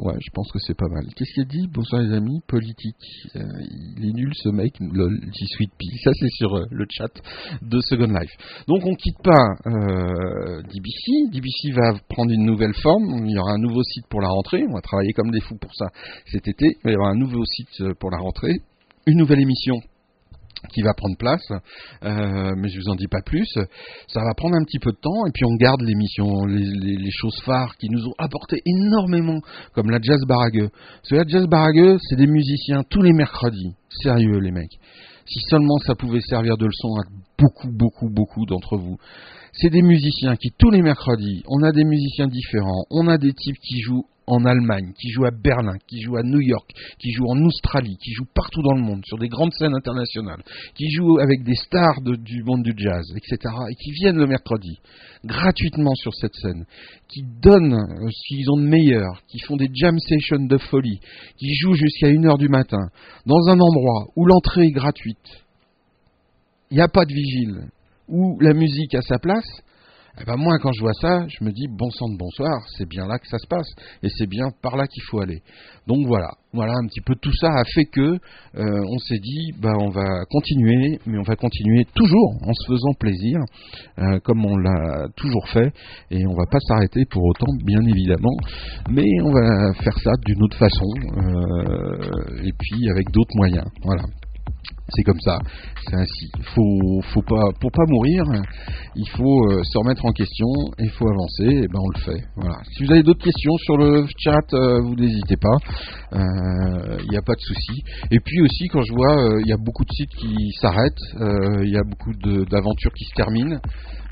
ouais, je pense que c'est pas mal. Qu'est-ce qu'il dit? Bonsoir les amis, politique. Euh, il est nul ce mec, lol, dit Sweet Pea. Ça c'est sur euh, le chat de Second Life. Donc on quitte pas DBC. DBC va prendre une nouvelle forme. Il y aura un nouveau site pour la rentrée. On va travailler comme des fous pour ça cet été. Il y avoir un nouveau site pour la rentrée. Une nouvelle émission qui va prendre place, euh, mais je vous en dis pas plus. Ça va prendre un petit peu de temps et puis on garde l'émission, les, les- les choses phares qui nous ont apporté énormément, comme la jazz baragueux. Parce que la jazz baragueux, c'est des musiciens tous les mercredis. Sérieux les mecs. Si seulement ça pouvait servir de leçon à beaucoup, beaucoup, beaucoup d'entre vous. C'est des musiciens qui tous les mercredis, on a des musiciens différents, on a des types qui jouent en Allemagne, qui jouent à Berlin, qui jouent à New York, qui jouent en Australie, qui jouent partout dans le monde, sur des grandes scènes internationales, qui jouent avec des stars du monde du jazz, etc., et qui viennent le mercredi, gratuitement sur cette scène, qui donnent euh, ce qu'ils ont de meilleur, qui font des jam sessions de folie, qui jouent jusqu'à 1h du matin, dans un endroit où l'entrée est gratuite, il n'y a pas de vigile, où la musique a sa place, eh ben moi, quand je vois ça, je me dis bon sang de bonsoir, c'est bien là que ça se passe, et c'est bien par là qu'il faut aller. Donc voilà, voilà un petit peu tout ça a fait que euh, on s'est dit, bah on va continuer, mais on va continuer toujours en se faisant plaisir, euh, comme on l'a toujours fait, et on va pas s'arrêter pour autant, bien évidemment, mais on va faire ça d'une autre façon, euh, et puis avec d'autres moyens. Voilà. C'est comme ça, c'est ainsi. Faut, faut pas, pour pas mourir, il faut euh, se remettre en question il faut avancer. Et ben on le fait. Voilà. Si vous avez d'autres questions sur le chat, euh, vous n'hésitez pas. Euh, Il n'y a pas de souci. Et puis aussi, quand je vois, euh, il y a beaucoup de sites qui s'arrêtent, euh, il y a beaucoup d'aventures qui se terminent.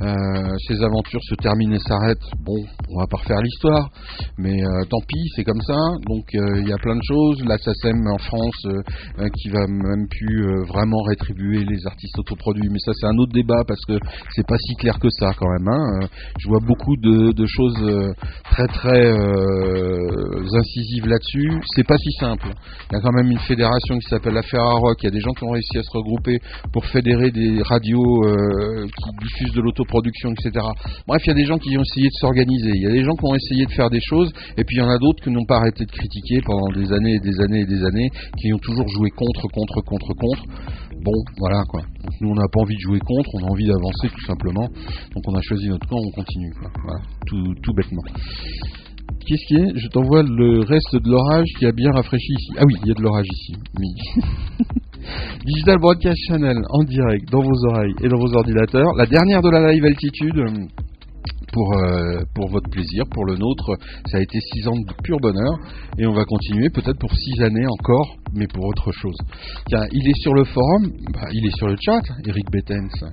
Euh, ces aventures se terminent et s'arrêtent. Bon, on va pas refaire l'histoire, mais euh, tant pis, c'est comme ça. Donc euh, il y a plein de choses. La SACEM en France euh, euh, qui va même plus euh, vraiment rétribuer les artistes autoproduits, mais ça c'est un autre débat parce que c'est pas si clair que ça quand même. hein. Je vois beaucoup de, de choses très très incisives là-dessus. C'est pas si simple. Il y a quand même une fédération qui s'appelle la Ferrarock. Il y a des gens qui ont réussi à se regrouper pour fédérer des radios euh, qui diffusent de l'autoproduction, etc. Bref, il y a des gens qui ont essayé de s'organiser. Il y a des gens qui ont essayé de faire des choses, et puis il y en a d'autres qui n'ont pas arrêté de critiquer pendant des années et des années et des années, qui ont toujours joué contre, contre, contre, contre. Bon, voilà quoi. Nous, on n'a pas envie de jouer contre, on a envie d'avancer tout simplement. Donc on a choisi notre camp, on continue. Quoi. Voilà, tout, tout bêtement. Qu'est-ce qui est Je t'envoie le reste de l'orage qui a bien rafraîchi ici. Ah oui, il y a de l'orage ici. Digital Broadcast Channel en direct dans vos oreilles et dans vos ordinateurs. La dernière de la live altitude. Pour, euh, pour votre plaisir, pour le nôtre, ça a été 6 ans de pur bonheur et on va continuer peut-être pour 6 années encore, mais pour autre chose. Il est sur le forum, bah, il est sur le chat, Eric Bettens.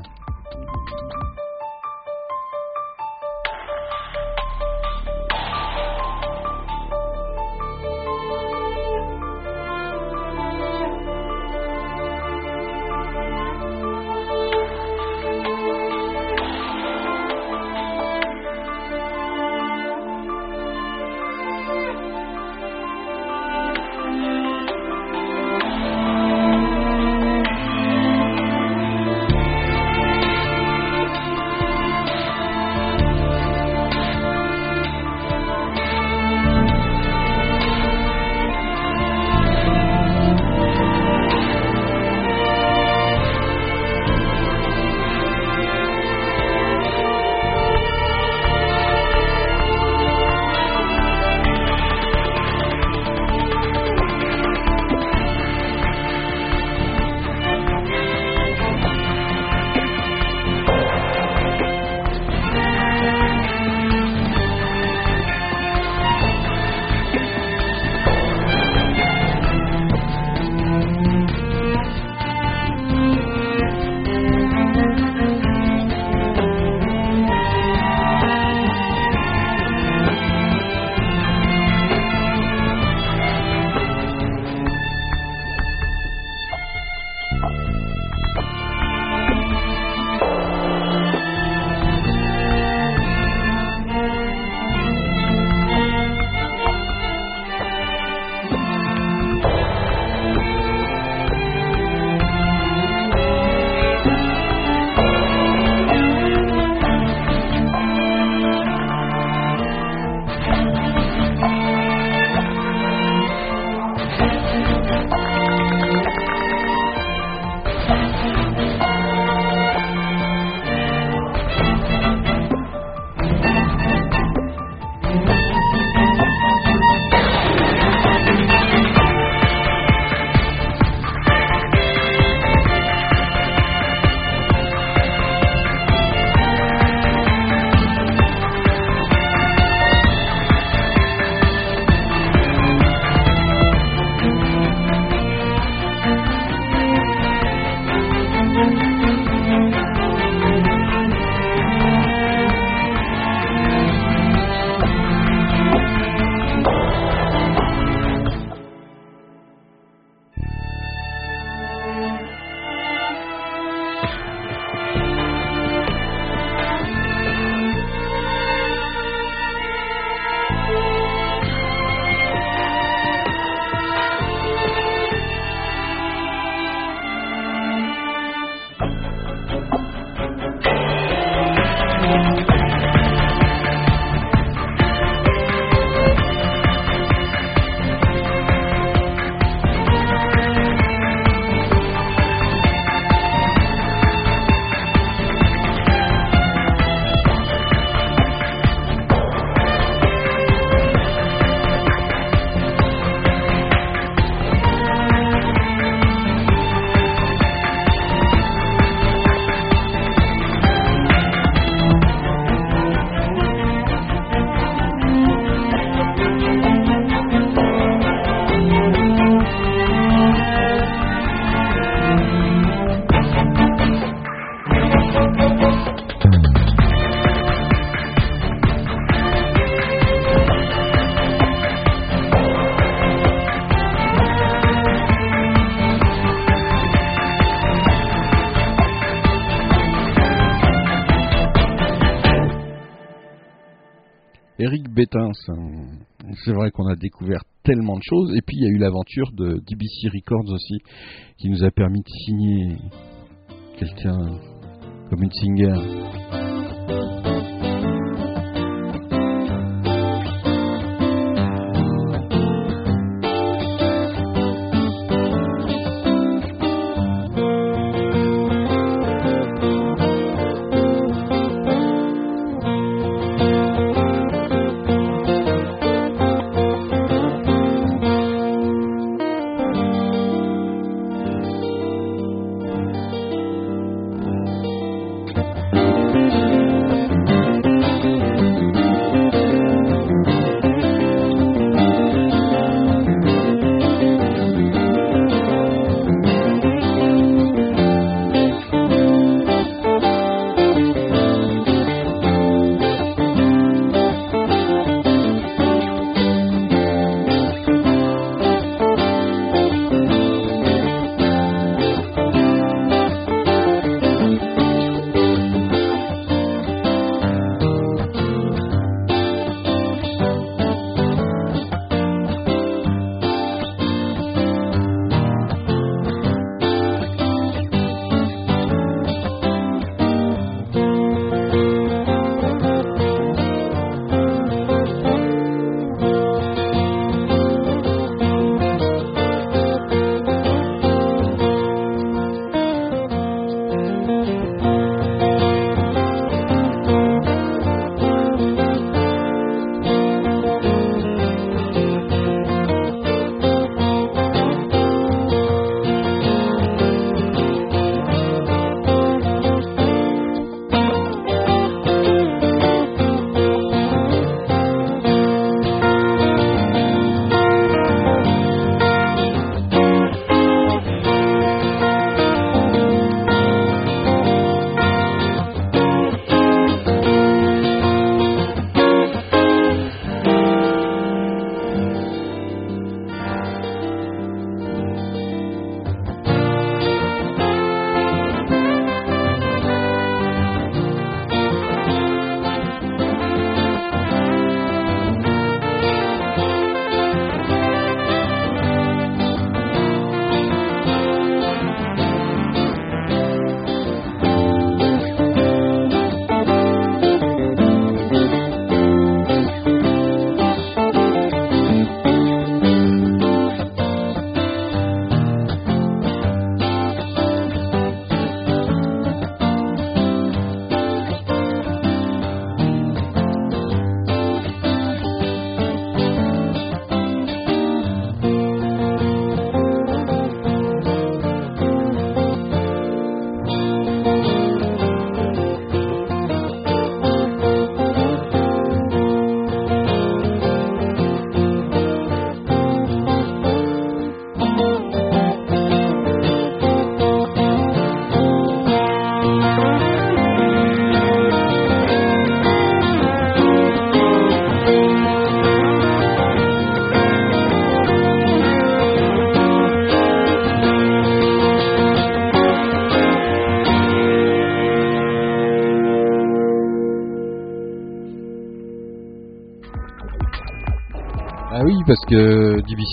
Bétins. C'est vrai qu'on a découvert tellement de choses. Et puis il y a eu l'aventure de DBC Records aussi, qui nous a permis de signer quelqu'un comme une singer.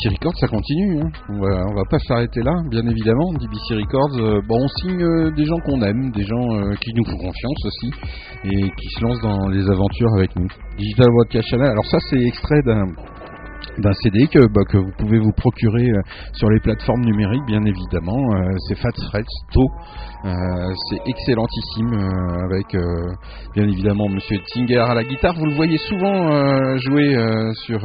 DBC Records, ça continue. hein. On, va, va pas s'arrêter là, bien évidemment. DBC Records, euh, bon, on signe euh, des gens qu'on aime, des gens euh, qui nous font confiance aussi, et qui se lancent dans les aventures avec nous. Digital Broadcast Channel, alors ça c'est extrait d'un d'un CD que, bah, que vous pouvez vous procurer sur les plateformes numériques, bien évidemment. C'est Fat Fred To. Euh, c'est excellentissime euh, avec euh, bien évidemment Monsieur Tinger à la guitare. Vous le voyez souvent euh, jouer sur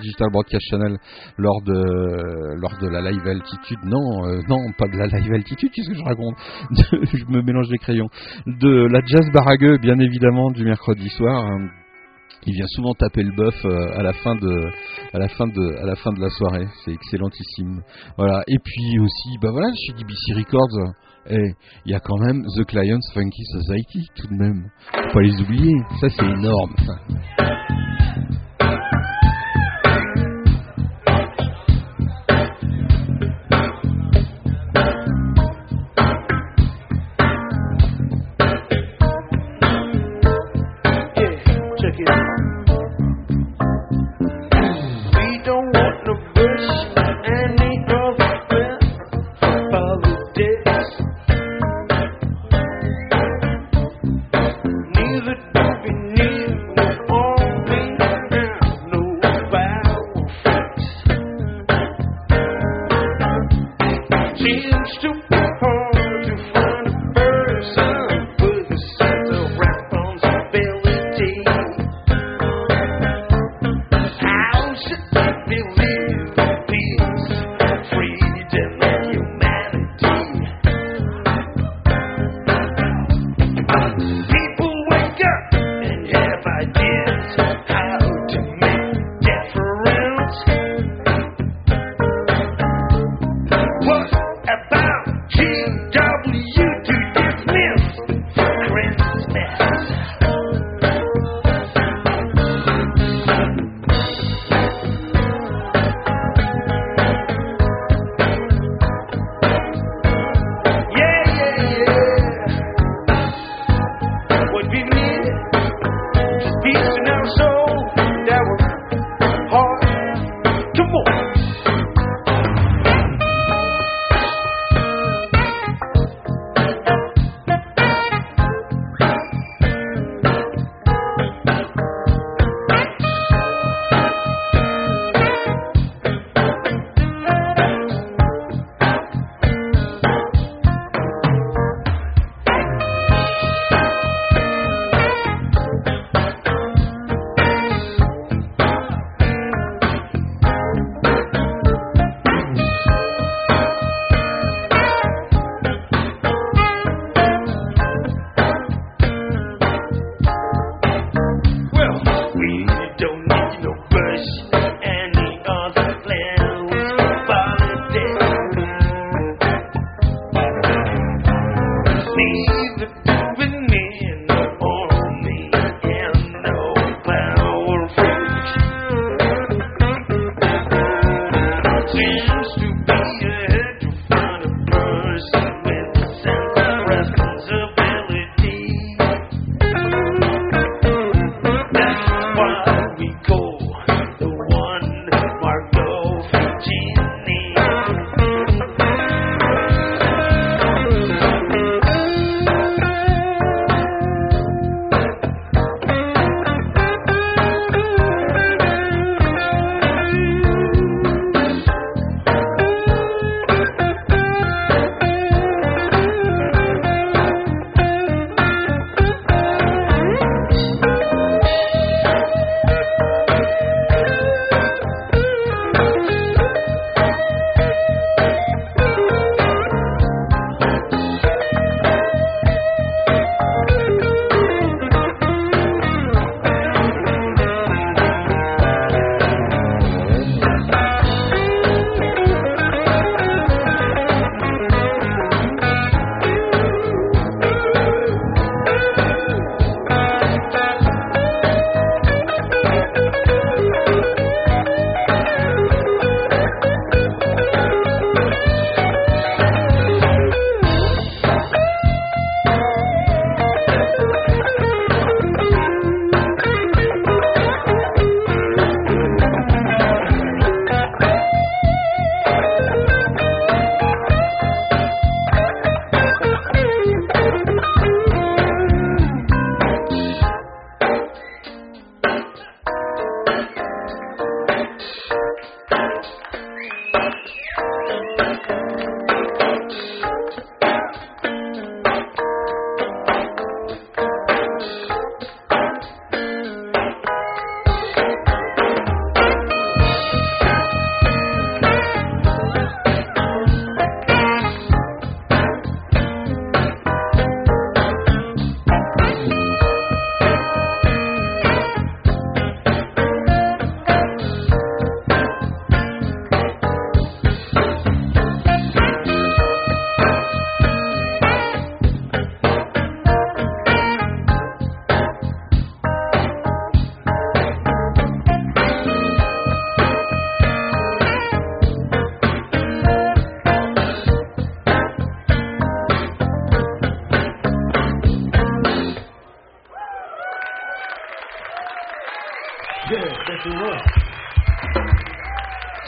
Digital Broadcast Channel lors de lors de la live altitude. Non, non, pas de la live altitude. Qu'est-ce que je raconte Je me mélange les crayons. De la jazz baragueux, bien évidemment, du mercredi soir. Il vient souvent taper le bœuf euh, à la fin de à la fin de à la fin de la soirée. C'est excellentissime. Voilà. Et puis aussi bah voilà chez DBC Records eh, il y a quand même The Clients Funky Society tout de même. Faut pas les oublier. Ça c'est énorme.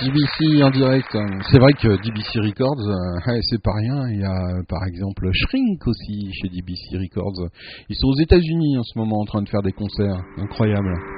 DBC en direct. C'est vrai que DBC Records, euh, c'est pas rien. Il y a par exemple Shrink aussi chez DBC Records. Ils sont aux États-Unis en ce moment en train de faire des concerts. Incroyable.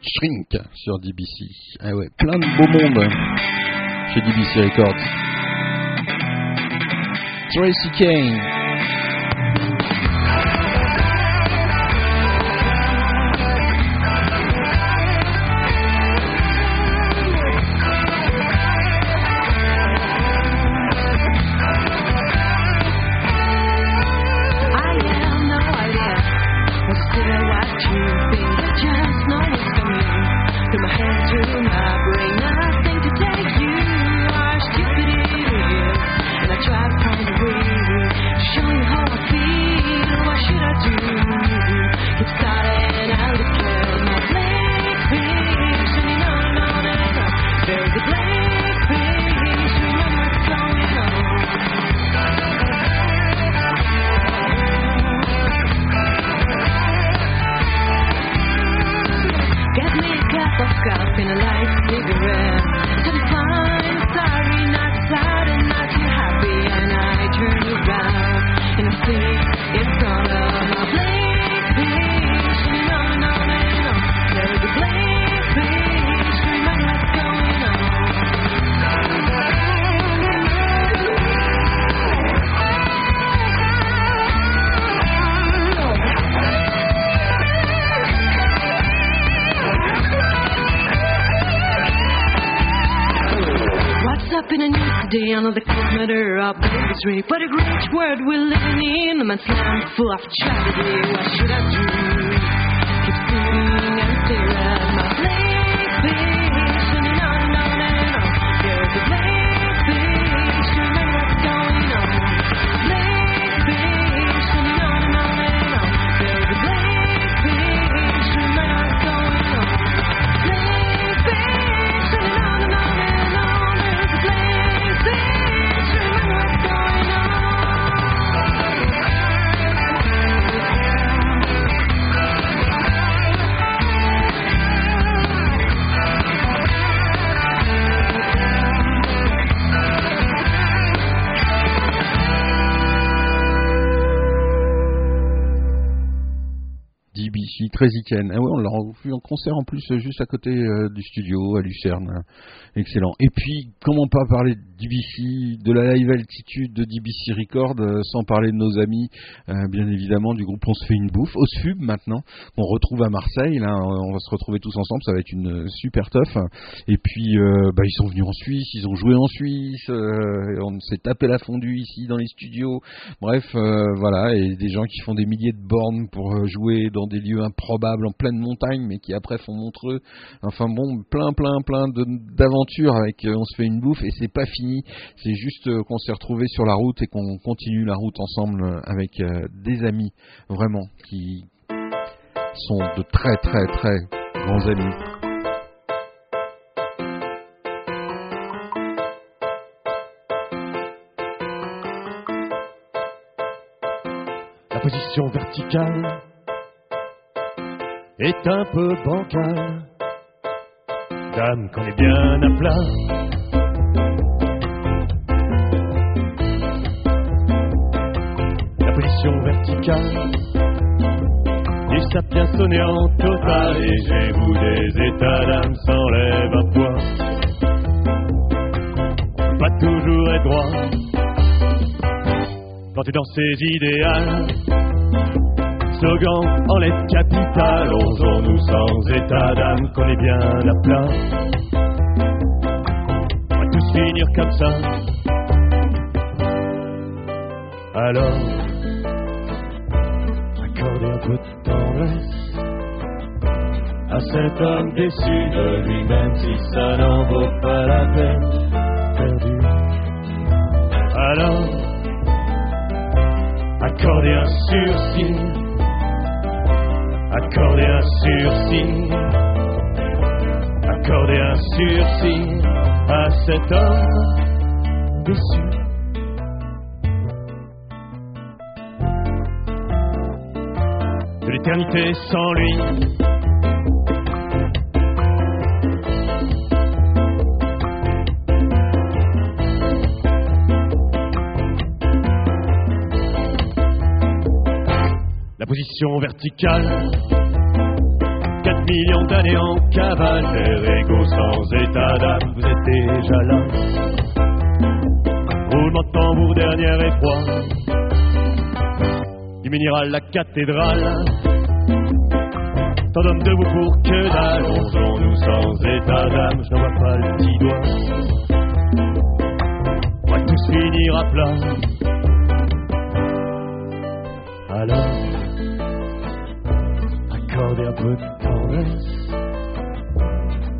Shrink sur DBC. Ah ouais, plein de beau monde chez DBC Records. Tracy Kane. Of Ah ouais, on l'a vu en concert en plus juste à côté euh, du studio à Lucerne. Excellent. Et puis, comment pas parler DBC, de la live altitude de DBC Record, euh, sans parler de nos amis, euh, bien évidemment, du groupe On se fait une bouffe, Osfub maintenant, qu'on retrouve à Marseille. Là, on va se retrouver tous ensemble, ça va être une euh, super teuf. Et puis, bah, ils sont venus en Suisse, ils ont joué en Suisse, on s'est tapé la fondue ici dans les studios. Bref, voilà, et des gens qui font des milliers de bornes pour jouer dans des lieux improbables en pleine montagne, mais qui après font Montreux. Enfin bon, plein, plein, plein d'aventures avec On se fait une bouffe et c'est pas fini. C'est juste euh, qu'on s'est retrouvés sur la route et qu'on continue la route ensemble euh, avec euh, des amis vraiment qui sont de très, très, très grands amis. La position verticale est un peu bancale. Dame, qu'on est bien à plat. Verticale du sapien sonné en total. Et j'ai vous des états d'âme s'enlève à poids. Pas toujours être droit. Planté dans ses idéales. Slogan en lettres capitales, osons-nous sans état d'âme qu'on est bien à plat. On va tous finir comme ça. Alors, de tendresse à cet homme déçu de lui-même si ça n'en vaut pas la peine. Perdu. Alors, accordez un sursis Accordez un sursis, accordez un sursis à cet homme déçu. L'éternité sans lui. La position verticale 4 millions d'années en cavale, égaux sans état d'âme, vous êtes déjà là. Roulement de tambour, dernier effroi. Du minéral, la cathédrale. Tant d'hommes debout pour que dalle, osons-nous sans état d'âme, je vois pas le petit doigt. On va tous finir à plat. Alors, accordez un peu de tendresse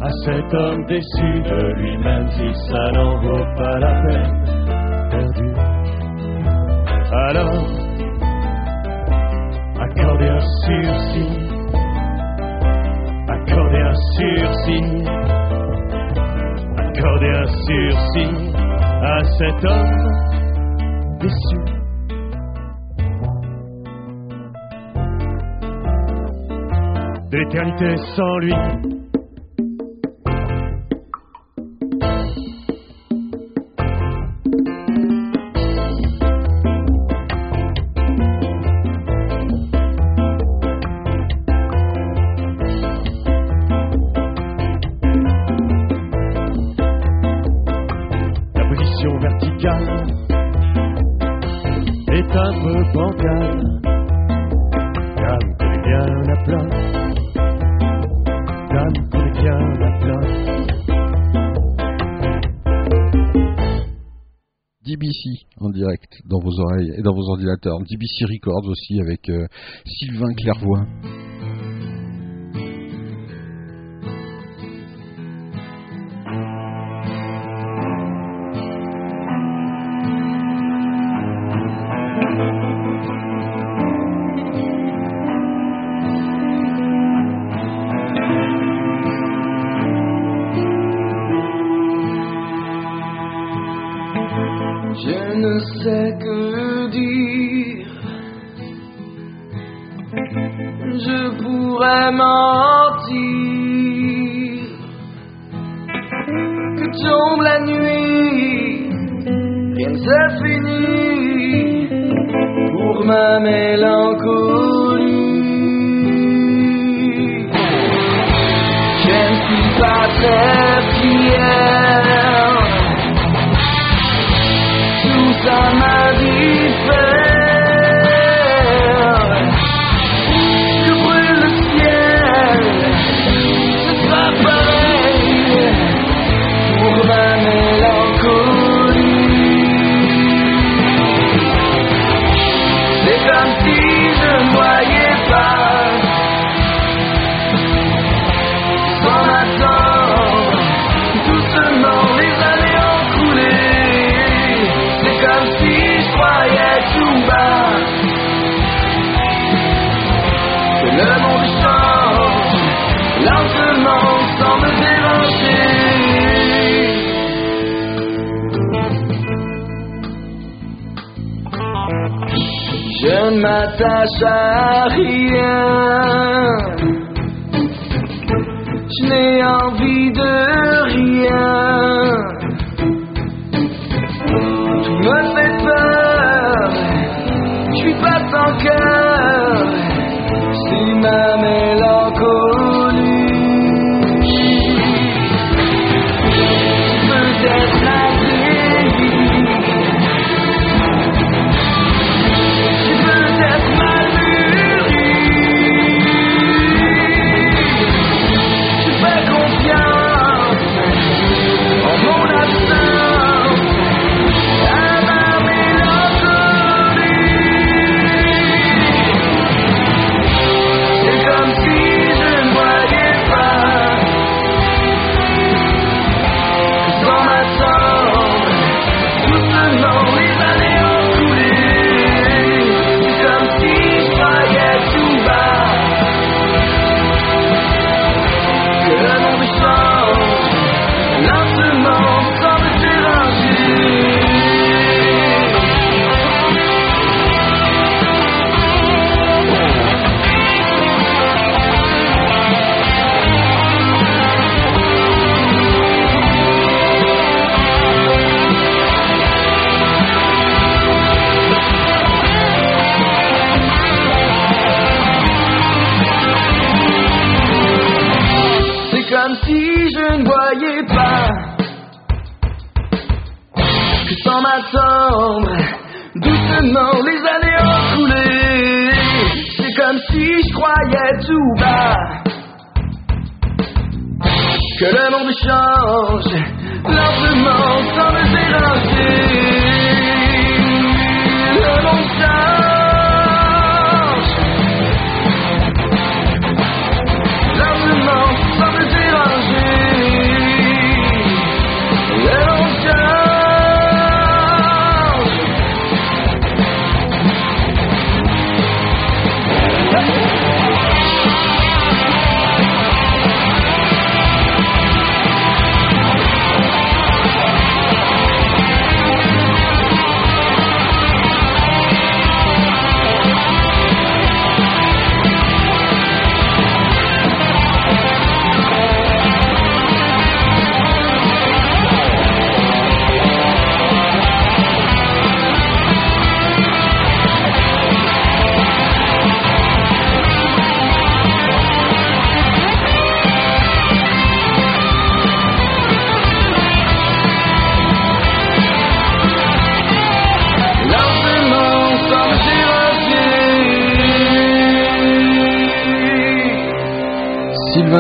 à cet homme déçu de lui-même si ça n'en vaut pas la peine perdu. Alors, accordez un sursis, sursis, accordez un sursis à cet homme déçu. de l'éternité sans lui. et dans vos ordinateurs. DBC Records aussi avec euh, Sylvain Clairvoy. chose. Love the most,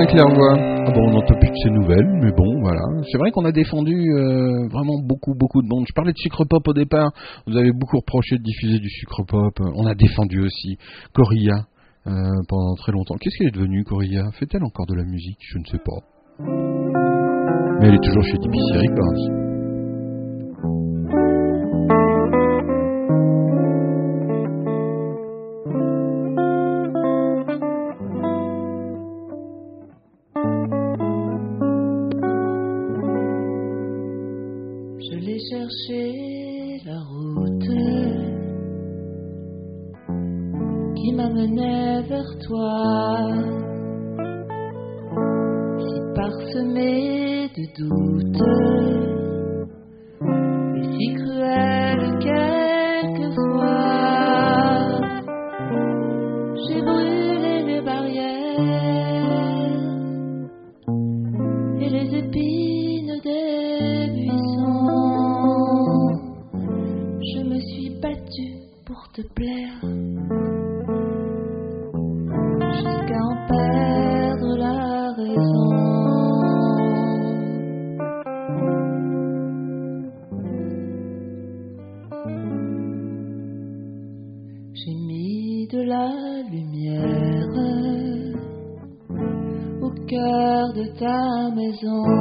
avec leur voix. Ah bon, on n'entend plus de ces nouvelles, mais bon, voilà. C'est vrai qu'on a défendu euh, vraiment beaucoup, beaucoup de monde. Je parlais de sucre pop au départ. Vous avez beaucoup reproché de diffuser du sucre pop. On a défendu aussi Coria euh, pendant très longtemps. Qu'est-ce qu'elle est devenue, Coria? Fait-elle encore de la musique? Je ne sais pas. Mais elle est toujours chez Tipeee Records. Toi, si parsemée de doutes own.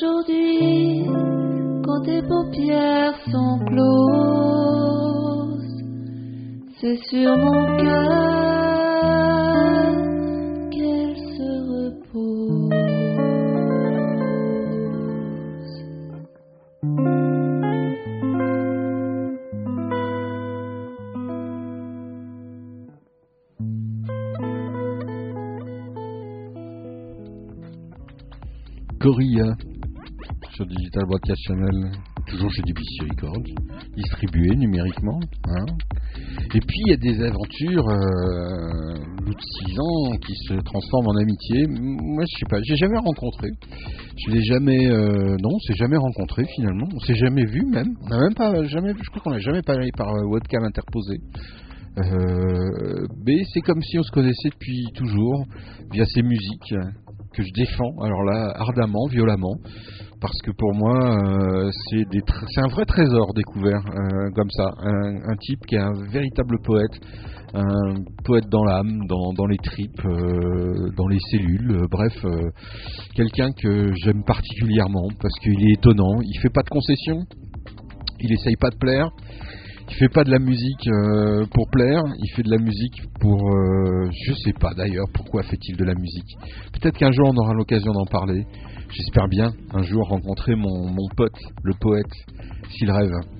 Aujourd'hui, quand tes paupières sont closes, c'est sur mon cœur Digital toujours chez DBC Records, distribué numériquement. hein. Et puis il y a des aventures euh, de 6 ans qui se transforment en amitié. Moi je sais pas, j'ai jamais rencontré. Je l'ai jamais, euh, non, on s'est jamais rencontré finalement. On s'est jamais vu même. On n'a même pas jamais, je crois qu'on n'a jamais parlé par euh, webcam interposée. Euh, mais c'est comme si on se connaissait depuis toujours via ces musiques que je défends. Alors là, ardemment, violemment, parce que pour moi, euh, c'est un vrai trésor découvert euh, comme ça. Un, type qui est un véritable poète, un poète dans l'âme, dans, les tripes, euh, dans les cellules. bref, quelqu'un que j'aime particulièrement parce qu'il est étonnant. Il fait pas de concessions. Il essaye pas de plaire. Il fait pas de la musique pour plaire, il fait de la musique pour je sais pas d'ailleurs pourquoi fait-il de la musique. Peut-être qu'un jour on aura l'occasion d'en parler. J'espère bien un jour rencontrer mon, mon pote, le poète, s'il rêve.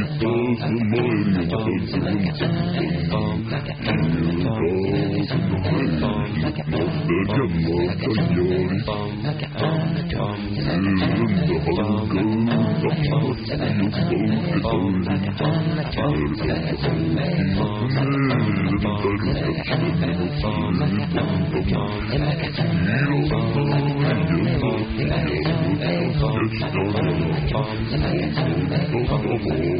On the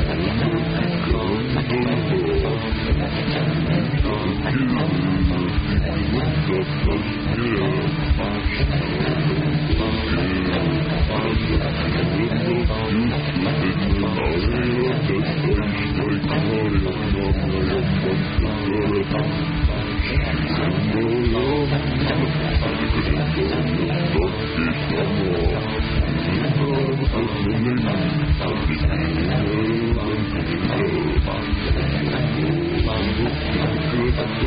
moon, on get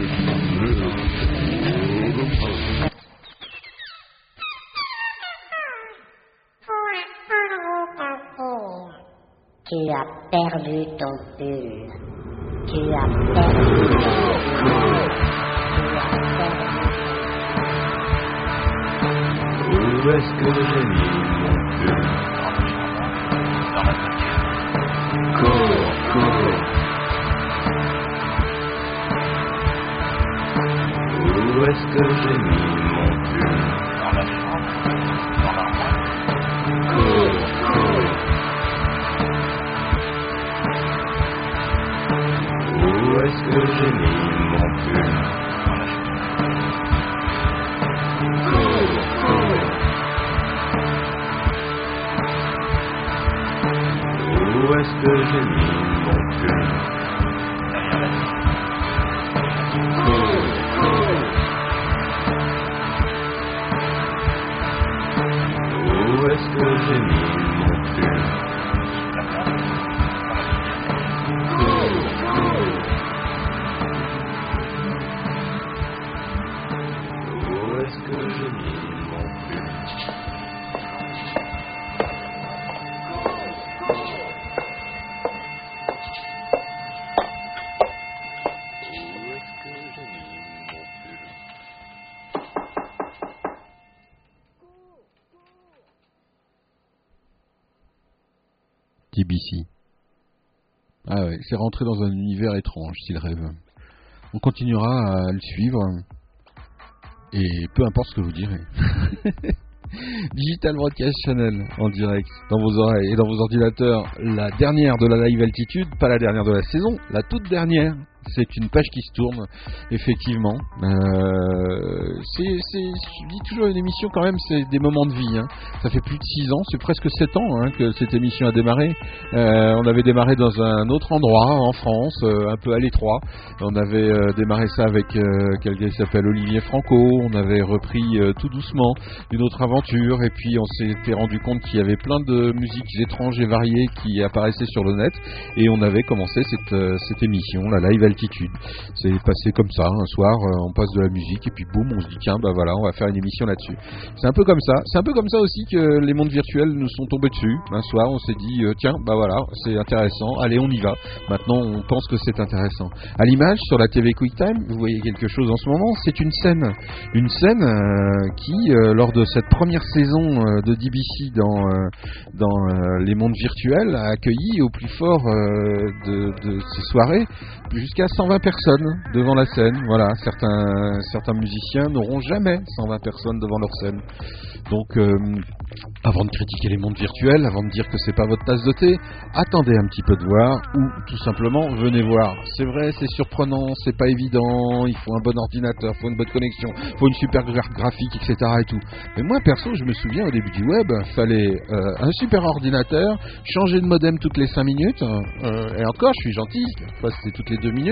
you. Tu as perdu ton pull. Tu as perdu ton pull. Où est-ce que j'ai mis mon pull Cours, cours. Où est-ce que j'ai mis Où c'est rentré dans un univers étrange, s'il rêve. On continuera à le suivre. Et peu importe ce que vous direz. Digital Broadcast Channel en direct dans vos oreilles et dans vos ordinateurs. La dernière de la live altitude, pas la dernière de la saison, la toute dernière. C'est une page qui se tourne, effectivement. Euh, c'est, je dis toujours une émission quand même, c'est des moments de vie. hein. Ça fait plus de 6 ans, c'est presque 7 ans hein, que cette émission a démarré. Euh, on avait démarré dans un autre endroit en France, euh, un peu à l'étroit. On avait démarré ça avec quelqu'un qui s'appelle Olivier Franco. On avait repris tout doucement une autre aventure et puis on s'était rendu compte qu'il y avait plein de musiques étranges et variées qui apparaissaient sur le net et on avait commencé cette, cette émission, la Live C'est passé comme ça, un soir, euh, on passe de la musique et puis boum, on se dit tiens, bah voilà, on va faire une émission là-dessus. C'est un peu comme ça. C'est un peu comme ça aussi que les mondes virtuels nous sont tombés dessus. Un soir, on s'est dit euh, tiens, bah voilà, c'est intéressant. Allez, on y va. Maintenant, on pense que c'est intéressant. À l'image, sur la TV QuickTime, vous voyez quelque chose en ce moment. C'est une scène, une scène euh, qui, lors de cette première saison de DBC dans dans les mondes virtuels, a accueilli au plus fort de, de ces soirées jusqu'à 120 personnes devant la scène. Voilà, certains certains musiciens n'auront jamais 120 personnes devant leur scène. Donc, euh, avant de critiquer les mondes virtuels, avant de dire que c'est pas votre tasse de thé, attendez un petit peu de voir ou tout simplement venez voir. C'est vrai, c'est surprenant, c'est pas évident, il faut un bon ordinateur, il faut une bonne connexion, il faut une super gra- graphique, etc. et tout. Mais moi perso, je me souviens au début du web, fallait euh, un super ordinateur, changer de modem toutes les 5 minutes, euh, et encore, je suis gentil, c'était toutes les 2 minutes,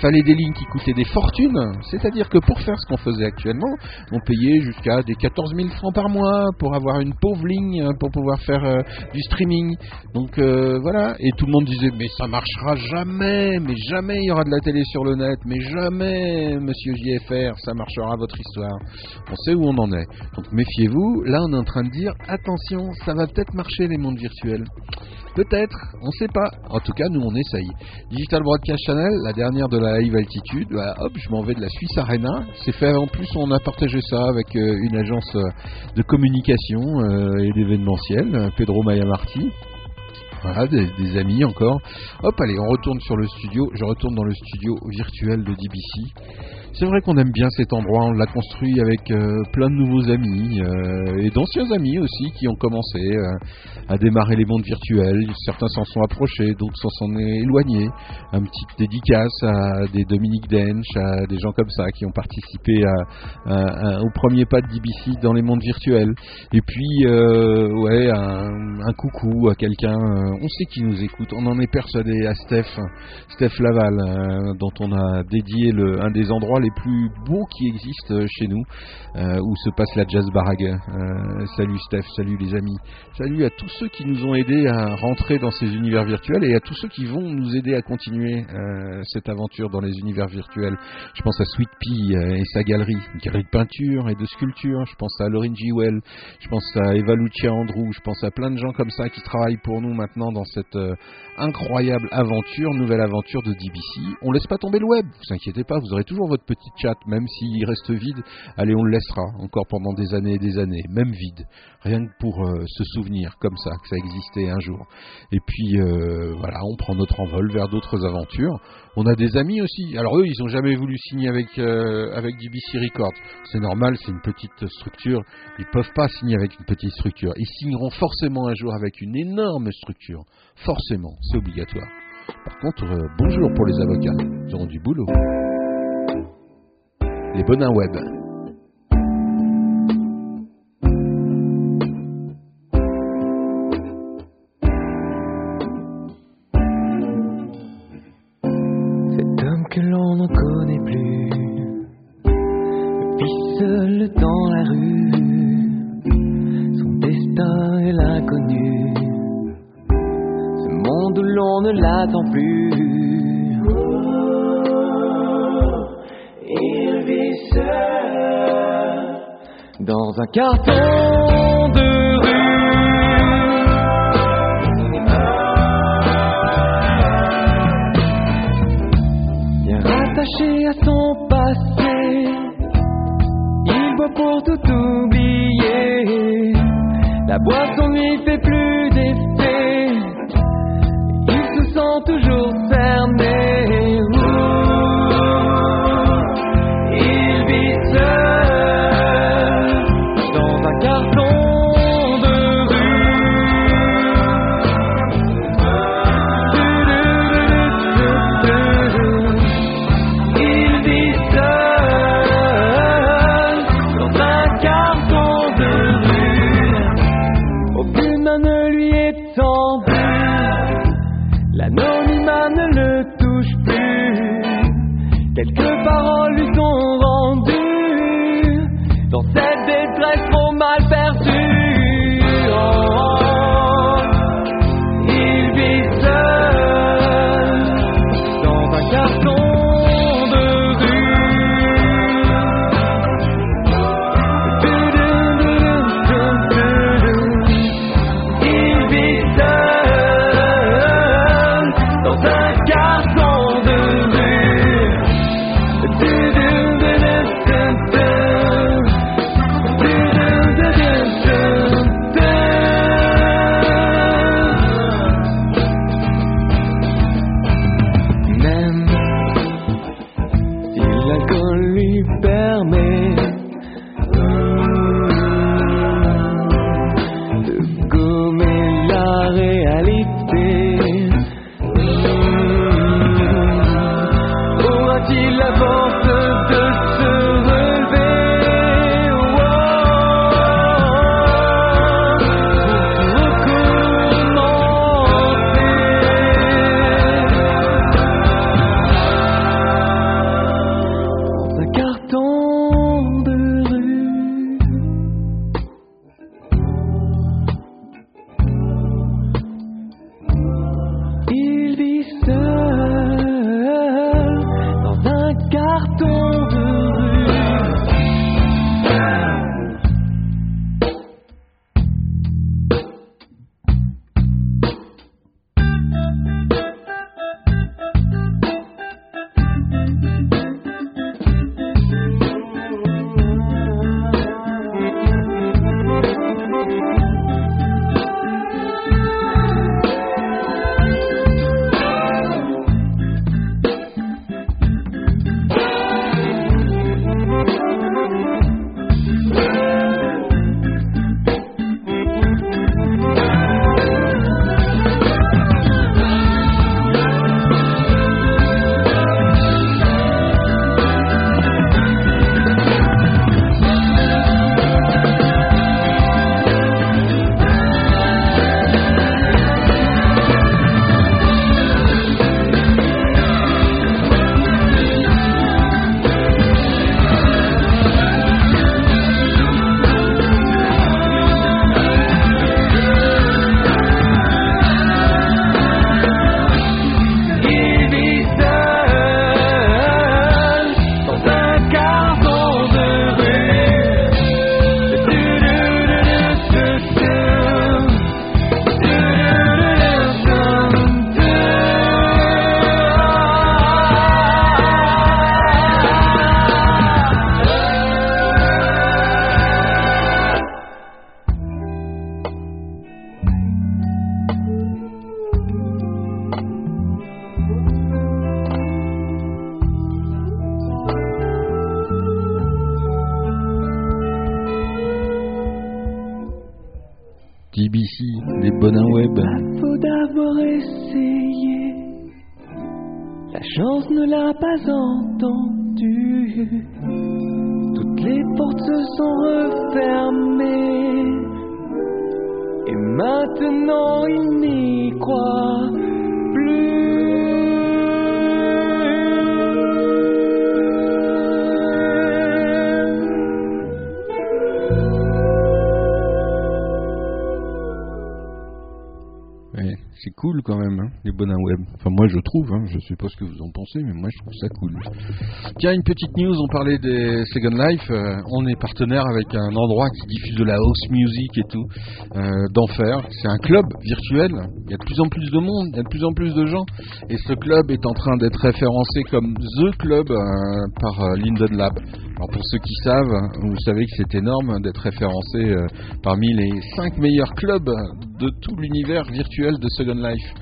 fallait des lignes qui coûtaient des fortunes, c'est-à-dire que pour faire ce qu'on faisait actuellement, on payait jusqu'à des 14 000 francs par mois pour avoir une pauvre ligne euh, pour pouvoir faire euh, du streaming. Donc euh, voilà, et tout le monde disait mais ça marchera jamais, mais jamais il y aura de la télé sur le net, mais jamais monsieur JFR, ça marchera votre histoire. On sait où on en est. Donc méfiez-vous, là on est en train de dire attention, ça va peut-être marcher les mondes virtuels. Peut-être, on sait pas. En tout cas, nous on essaye. Digital Broadcast Channel, la dernière de la Live Altitude, bah, hop, je m'en vais de la Suisse Arena. C'est fait en plus, on a partagé ça avec euh, une agence euh, de communication euh, et d'événementiel, Pedro Mayamarti. Voilà, des, des amis encore. Hop, allez, on retourne sur le studio. Je retourne dans le studio virtuel de DBC. C'est vrai qu'on aime bien cet endroit, on l'a construit avec euh, plein de nouveaux amis euh, et d'anciens amis aussi qui ont commencé euh, à démarrer les mondes virtuels. Certains s'en sont approchés, d'autres s'en sont éloignés. Un petit dédicace à des Dominique Dench, à des gens comme ça qui ont participé au premier pas de DBC dans les mondes virtuels. Et puis, ouais, un, un coucou à quelqu'un, on sait qui nous écoute, on en est persuadé, à Steph, Steph Laval, dont on a dédié le, un des endroits les plus beaux qui existent euh, chez nous, euh, où se passe la Jazz Barague. Euh, salut Steph, salut les amis, salut à tous ceux qui nous ont aidés à rentrer dans ces univers virtuels et à tous ceux qui vont nous aider à continuer cette aventure dans les univers virtuels. Je pense à Sweet Pea et sa galerie, une galerie de peinture et de sculpture. Je pense à Lauren G. Well, je pense à Eva Lucia Andrew, je pense à plein de gens comme ça qui travaillent pour nous maintenant dans cette incroyable aventure, nouvelle aventure de DBC. On laisse pas tomber le web, vous inquiétez pas, vous aurez toujours votre petit chat, même s'il reste vide. Allez, on le laissera encore pendant des années et des années, même vide, rien que pour euh, se souvenir comme ça que ça existait un jour. Et puis euh, voilà, on prend notre envol vers d'autres aventures. On a des amis aussi. Alors eux, ils ont jamais voulu signer avec euh, avec DBC Records. C'est normal, c'est une petite structure. Ils peuvent pas signer avec une petite structure. Ils signeront forcément un jour avec une énorme structure. Forcément, c'est obligatoire. Par contre, bonjour pour les avocats. Ils auront du boulot. Web. Cet homme que l'on ne connaît plus vit seul dans la rue. Son destin est l'inconnu. Ce monde où l'on ne l'attend plus. Un carton de rue. bien rattaché à son passé. Il boit pour tout oublier. La boisson lui fait plus d'effet. Maintenant il n'y croit cool quand même, hein, les bonins web. Enfin, moi je trouve, hein, je sais pas ce que vous en pensez, mais moi je trouve ça cool. Tiens, une petite news, on parlait des Second Life. euh, on est partenaire avec un endroit qui diffuse de la house music et tout, euh, d'enfer. C'est un club virtuel. Il y a de plus en plus de monde, il y a de plus en plus de gens. Et ce club est en train d'être référencé comme The Club euh, par Linden Lab. Alors pour ceux qui savent, vous savez que c'est énorme d'être référencé euh, parmi les 5 meilleurs clubs de tout l'univers virtuel de Second Life.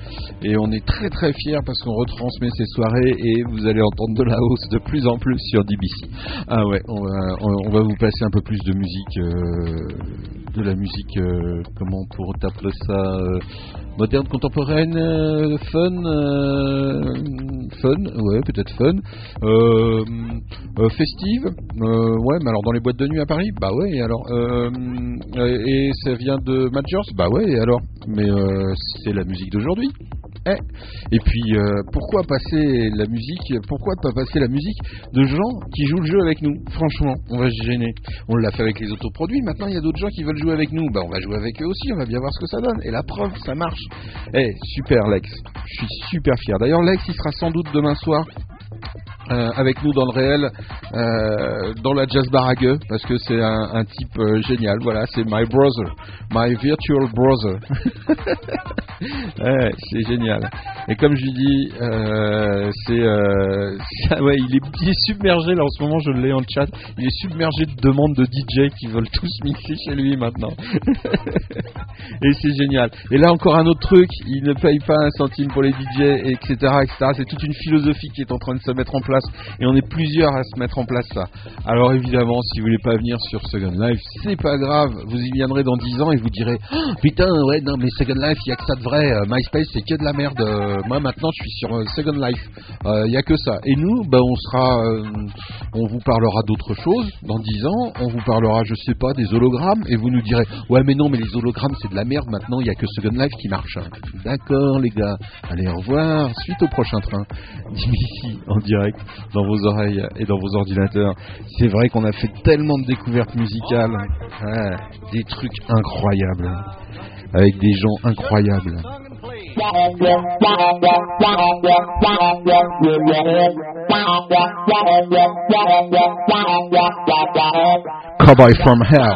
Et on est très très fiers parce qu'on retransmet ces soirées et vous allez entendre de la hausse de plus en plus sur DBC. Ah ouais, on va, on- va vous passer un peu plus de musique, euh, de la musique, euh, comment pour t'appeler ça, euh, moderne, contemporaine, euh, fun, euh, fun, ouais peut-être fun, festive, ouais mais alors dans les boîtes de nuit à Paris, bah ouais alors, et ça vient de Majors, bah ouais alors, mais c'est la musique d'aujourd'hui. Eh. Et puis, euh, pourquoi passer la musique Pourquoi pas passer la musique de gens qui jouent le jeu avec nous? Franchement, on va se gêner. On l'a fait avec les autoproduits. Maintenant, il y a d'autres gens qui veulent jouer avec nous. Bah, on va jouer avec eux aussi. On va bien voir ce que ça donne. Et la preuve, ça marche. Eh, super, Lex. Je suis super fier. D'ailleurs, Lex, il sera sans doute demain soir. Euh, avec nous dans le réel, euh, dans la jazz bar à gueux, parce que c'est un, type euh, génial. Voilà, c'est my brother, my virtual brother. C'est génial. Et comme je lui dis, c'est, c'est- ouais, il est, il est submergé là en ce moment. Je l'ai en chat. Il est submergé de demandes de DJ qui veulent tous mixer chez lui maintenant. et c'est génial. Et là encore un autre truc, il ne paye pas un centime pour les DJ, etc., etc. C'est toute une philosophie qui est en train de se mettre en place. Et on est plusieurs à se mettre en place ça. Alors évidemment, si vous voulez pas venir sur Second Life, c'est pas grave. Vous y viendrez dans 10 ans et vous direz, Oh, putain, ouais, non mais Second Life, il y a que ça de vrai. Euh, MySpace, c'est que de la merde. Euh, moi maintenant, je suis sur euh, Second Life. Il y a que ça. Et nous, bah, on sera, euh, on vous parlera d'autres choses dans 10 ans. On vous parlera, je sais pas, des hologrammes et vous nous direz, ouais, mais non, mais les hologrammes, c'est de la merde. Maintenant, il y a que Second Life qui marche. D'accord, les gars. Allez, au revoir. Suite au prochain train. D'ici, en direct, dans vos oreilles et dans vos ordinateurs. C'est vrai qu'on a fait tellement de découvertes musicales. Des trucs incroyables. Avec des gens incroyables. Cowboy from Hell.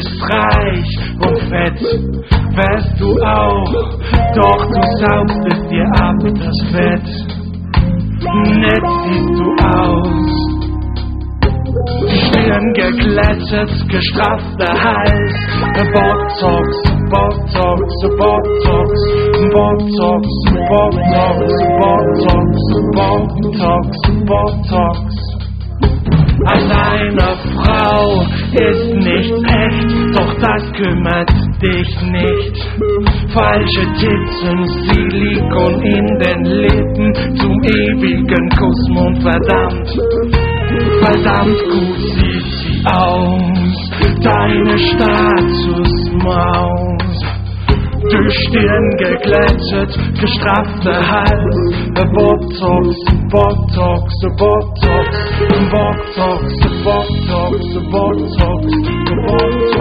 Bist reich und fett, fährst du auch, doch du saugst es dir ab, das Fett. Nett siehst du aus, Stirn geglättet, gestraffter Hals, Botox, Botox, Botox, Botox, Botox, Botox, Botox, Botox. An einer Frau ist nicht echt, doch das kümmert dich nicht. Falsche Titten, Silikon in den Lippen, zum ewigen Kussmund, verdammt. Verdammt gut sieht sie aus, deine Statusmaus. Durch Stirn geglättet, gestraffter Hals, a Botox, Botox, a Botox, Botox, Botox, Botox, Botox, Botox,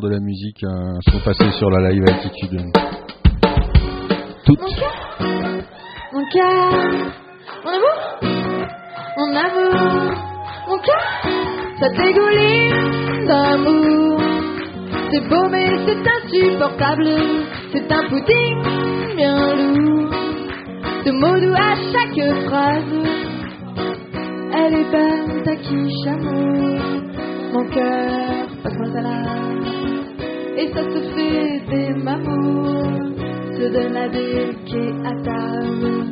de la musique euh, sont passées sur la live altitude. Toutes. Mon cœur, mon amour, mon amour, mon cœur, ça dégouline d'amour. C'est beau mais c'est insupportable, c'est un pudding bien lourd. De mots doux à chaque phrase, donne la déliquée à table.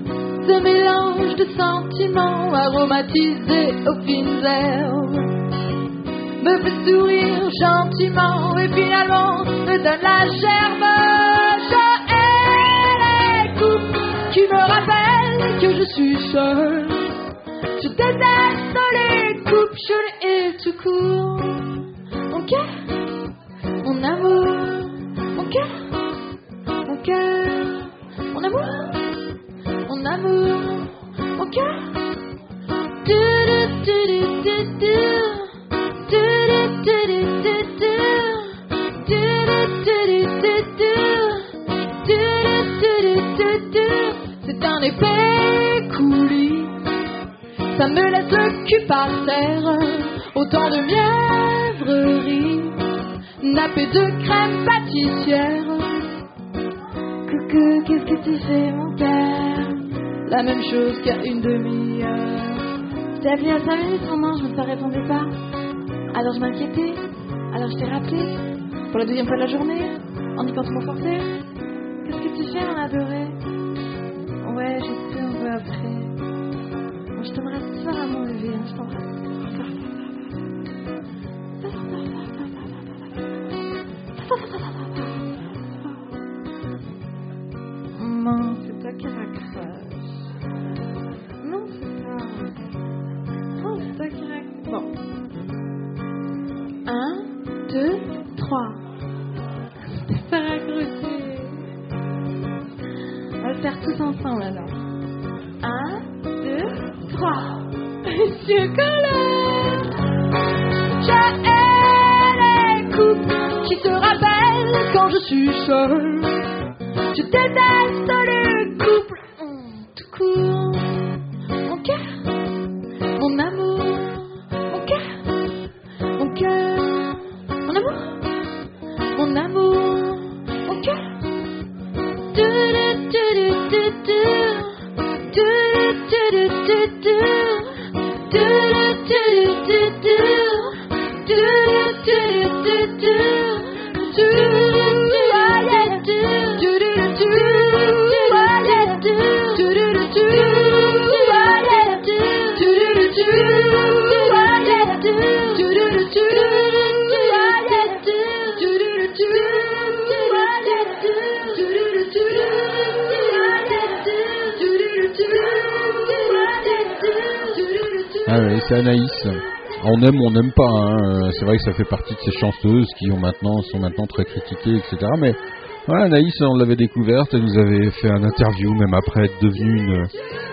Ce mélange de sentiments aromatisés La même chose a une demi-heure. T'ai appelé à 5 minutes, maman, je ne te répondais pas. Alors je m'inquiétais. Alors je t'ai rappelé. Pour la deuxième fois de la journée, en y pensant mon. Qu'est-ce que tu fais, adoré? on veut ça fait partie de ces chanteuses qui ont maintenant, sont maintenant très critiquées, etc. Mais voilà, Anaïs, on l'avait découverte, elle nous avait fait un interview, même après être devenue une,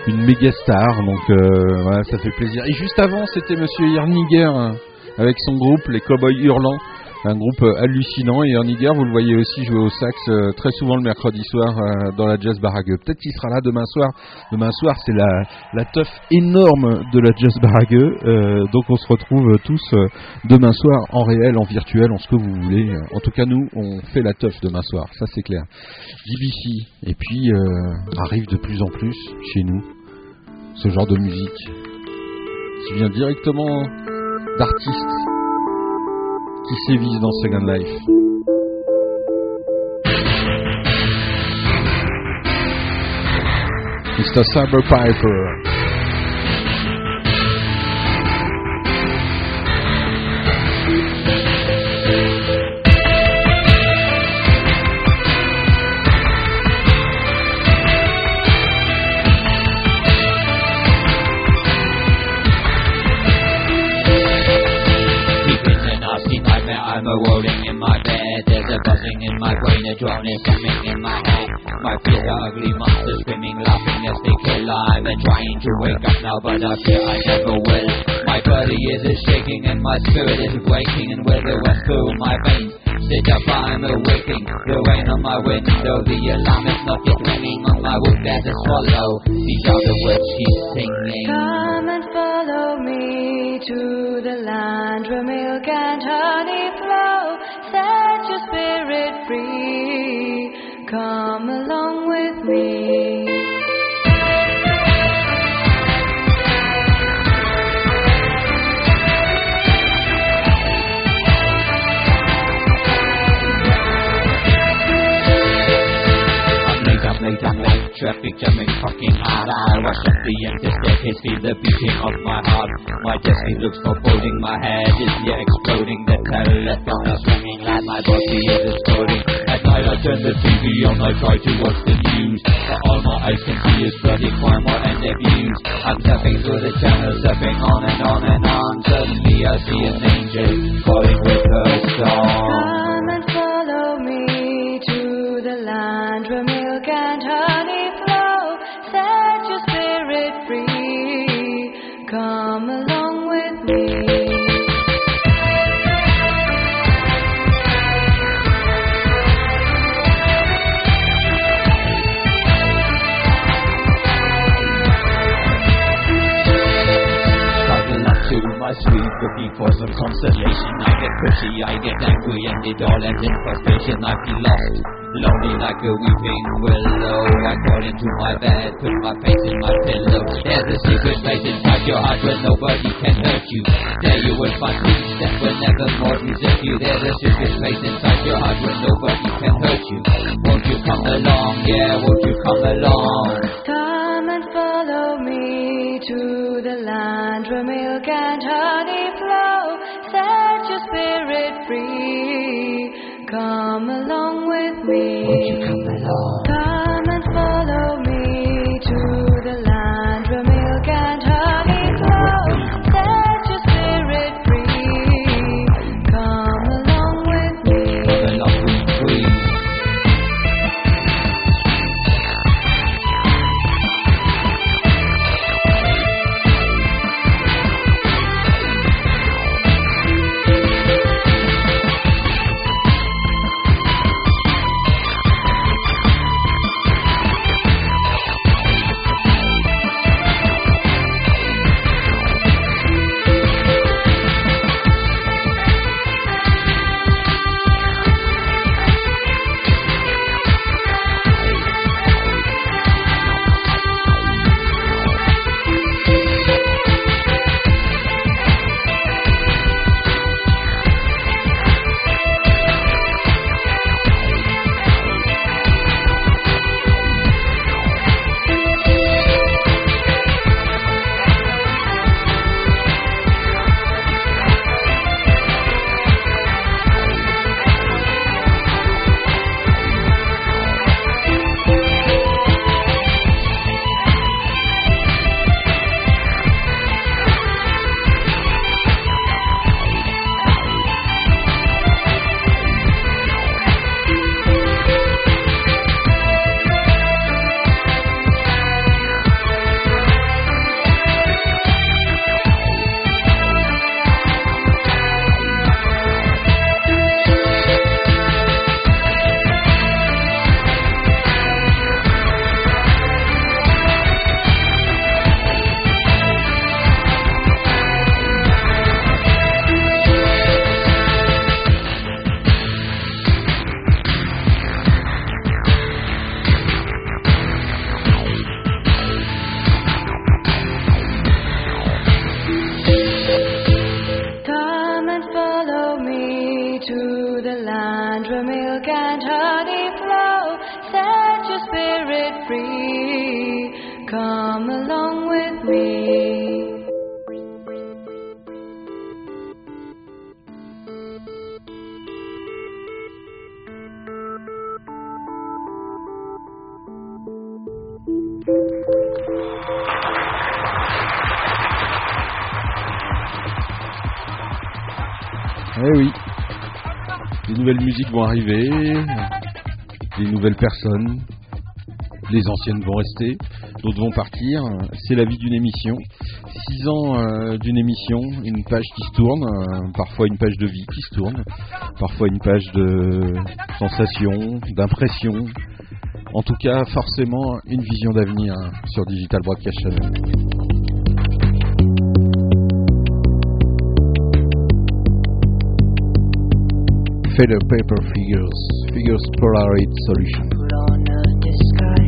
une méga star. Donc euh, voilà, ça fait plaisir. Et juste avant, c'était Monsieur Yerniger hein, avec son groupe, les Cowboys Hurlants. Un groupe euh, hallucinant et Yerniger, vous le voyez aussi jouer au sax euh, très souvent le mercredi soir euh, dans la Jazz Barague. Peut-être qu'il sera là demain soir. Demain soir, c'est la, la teuf énorme de la Jazz Barague. Donc on se retrouve tous demain soir en réel, en virtuel, en ce que vous voulez. En tout cas, nous, on fait la teuf demain soir, ça c'est clair. JBC, et puis arrive de plus en plus chez nous ce genre de musique qui vient directement d'artistes qui sévissent dans Second Life. Mr. Cyber Piper. My brain, a drone is coming in my head. My fears are ugly monsters screaming, laughing as they kill. I'm trying to wake up now, but I fear I never will. My body is shaking and my spirit is waking, and with the west through my veins. Sit up, I'm awaking. The rain on my window, the alarm is not yet ringing on my wood. There's a swallow. The words she's singing. Come and follow me to the land where milk and honey flow. Spirit free. Come along with me. Traffic jamming fucking hard. I rush up the empty staircase, feel the beating of my heart. My destiny looks foreboding. My head is here exploding. The telephone is ringing loud. My body is exploding. At night I turn the TV on. I try to watch the news. But all my eyes can see is bloody crime war and abuse. I'm tapping through the channels, zapping on and on and on. Suddenly I see an angel calling with her song. My sleep, looking for some consolation. I get pushy, I get angry, and it all ends in frustration. I feel lost, lonely like a weeping willow. I crawl into my bed, put my face in my pillow. There's a secret place inside your heart where nobody can hurt you. There you will find peace that will never more desert you. There's a secret place inside your heart where nobody can hurt you. Won't you come along? Yeah, won't you come along? Come along with me. Won't you come along? Come musiques vont arriver, les nouvelles personnes, les anciennes vont rester, d'autres vont partir. C'est la vie d'une émission. Six ans euh, d'une émission, une page qui se tourne, euh, parfois une page de vie qui se tourne, parfois une page de sensations, d'impressions. En tout cas, forcément, une vision d'avenir sur Digital Broadcast Channel. Feather Paper Figures, Figures Polaroid Solution.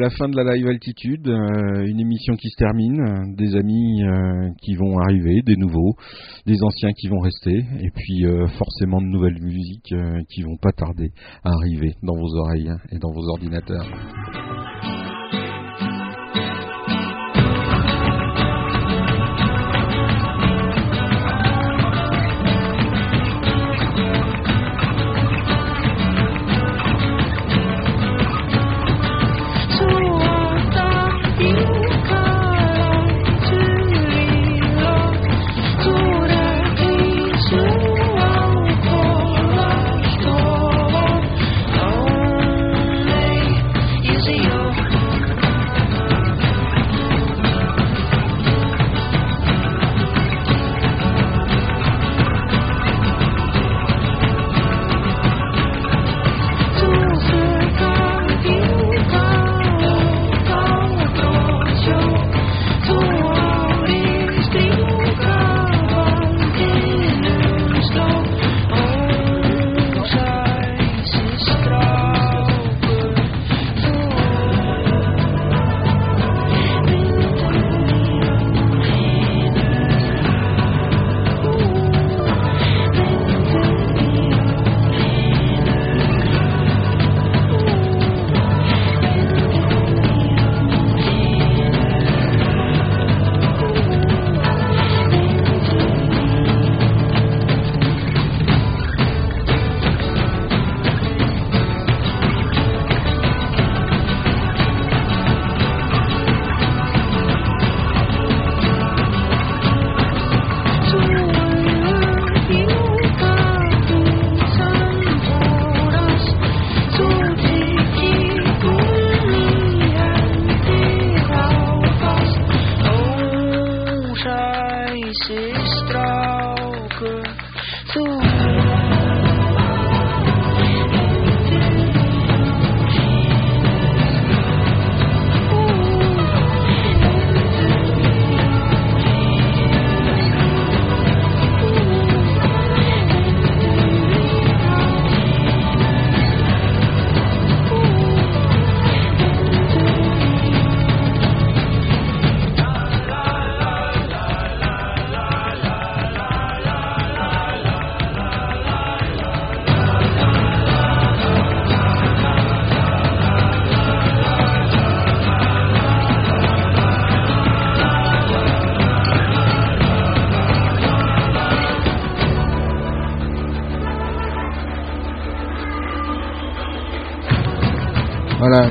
La fin de la live altitude, euh, une émission qui se termine, des amis euh, qui vont arriver, des nouveaux, des anciens qui vont rester, et puis euh, forcément de nouvelles musiques qui vont pas tarder à arriver dans vos oreilles hein, et dans vos ordinateurs.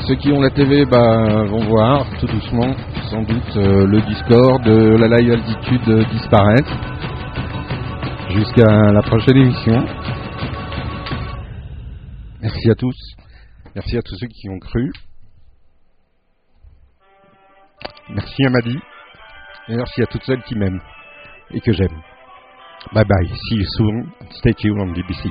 Ceux qui ont la TV bah, vont voir tout doucement, sans doute, euh, le Discord la live altitude disparaître jusqu'à la prochaine émission. Merci à tous. Merci à tous ceux qui ont cru. Merci à Madi. Et merci à toutes celles qui m'aiment et que j'aime. Bye bye. See you soon. Stay tuned on BBC.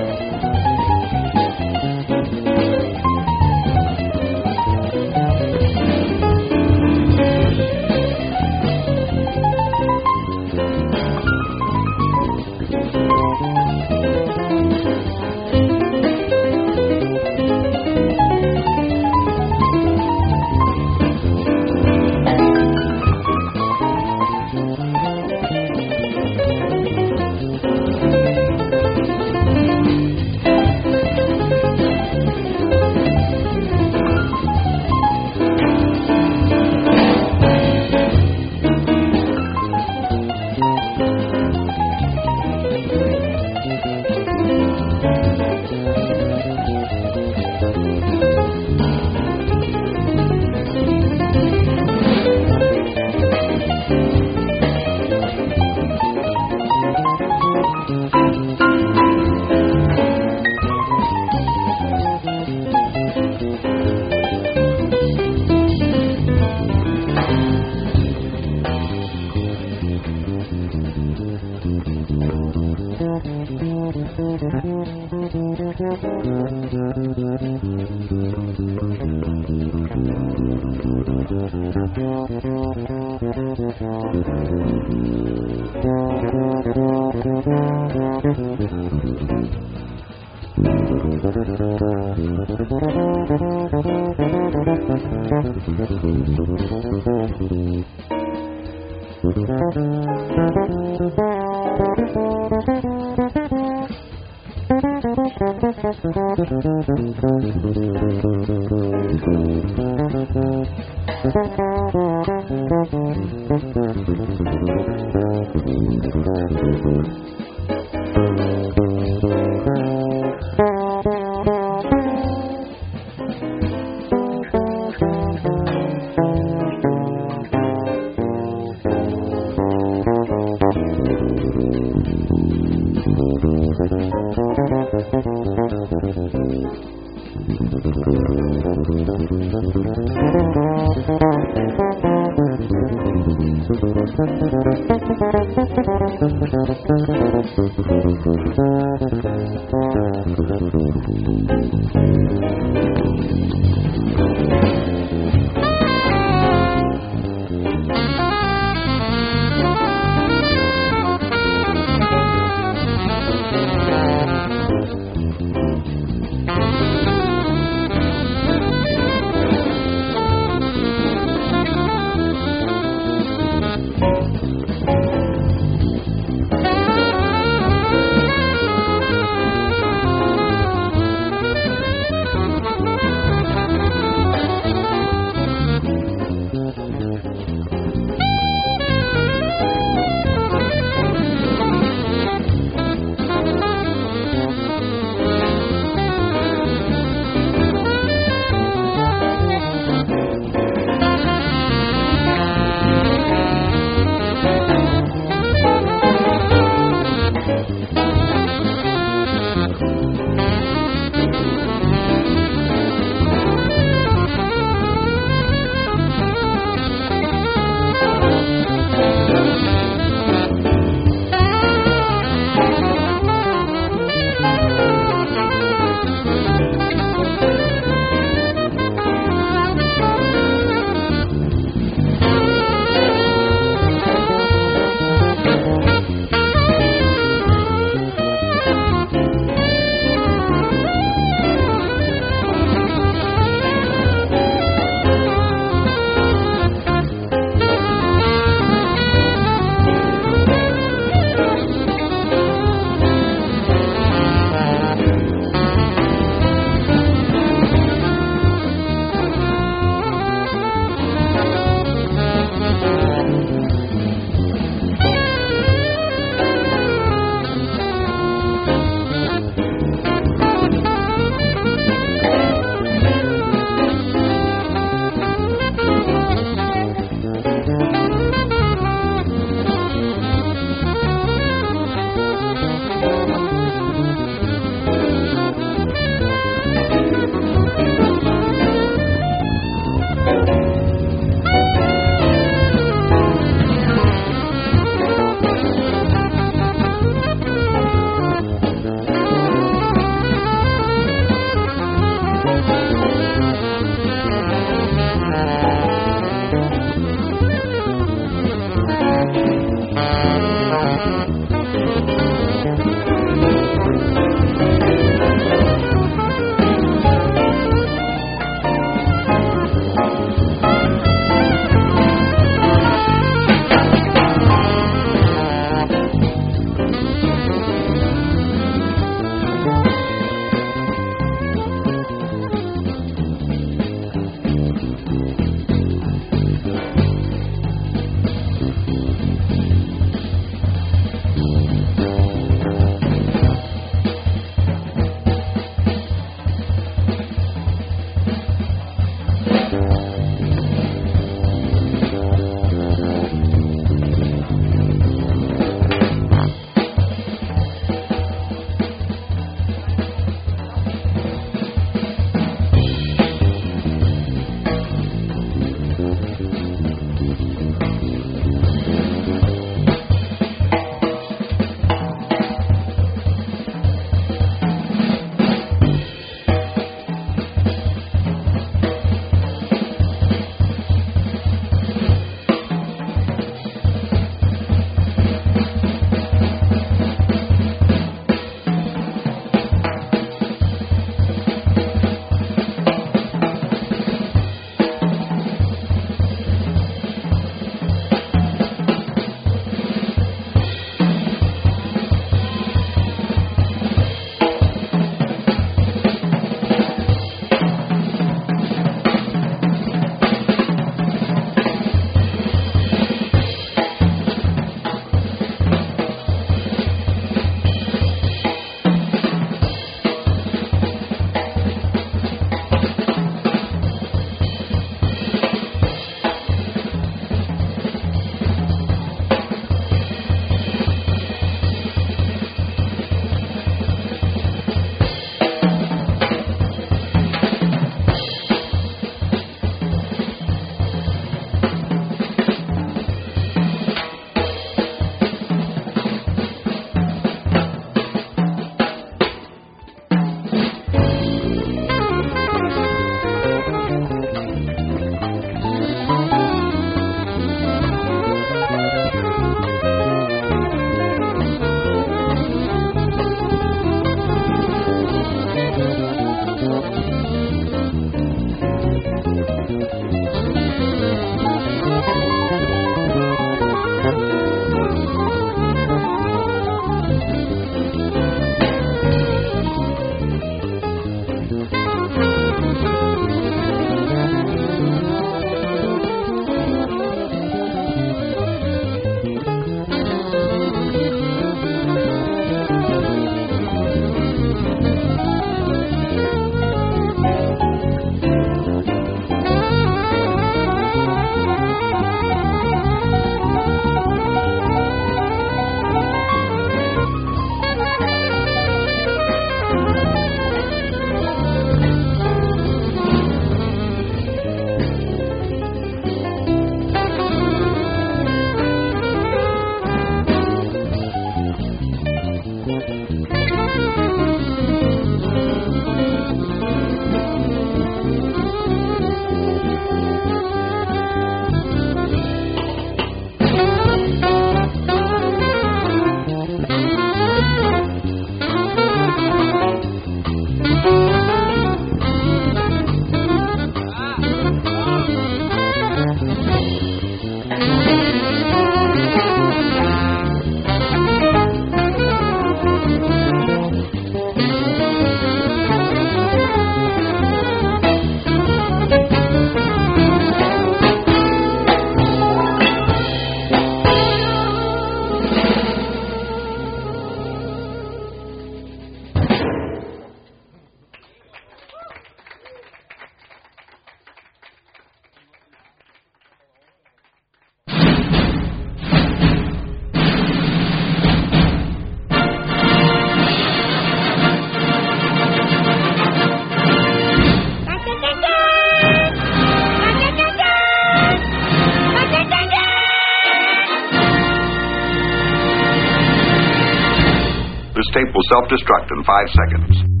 self-destruct in five seconds.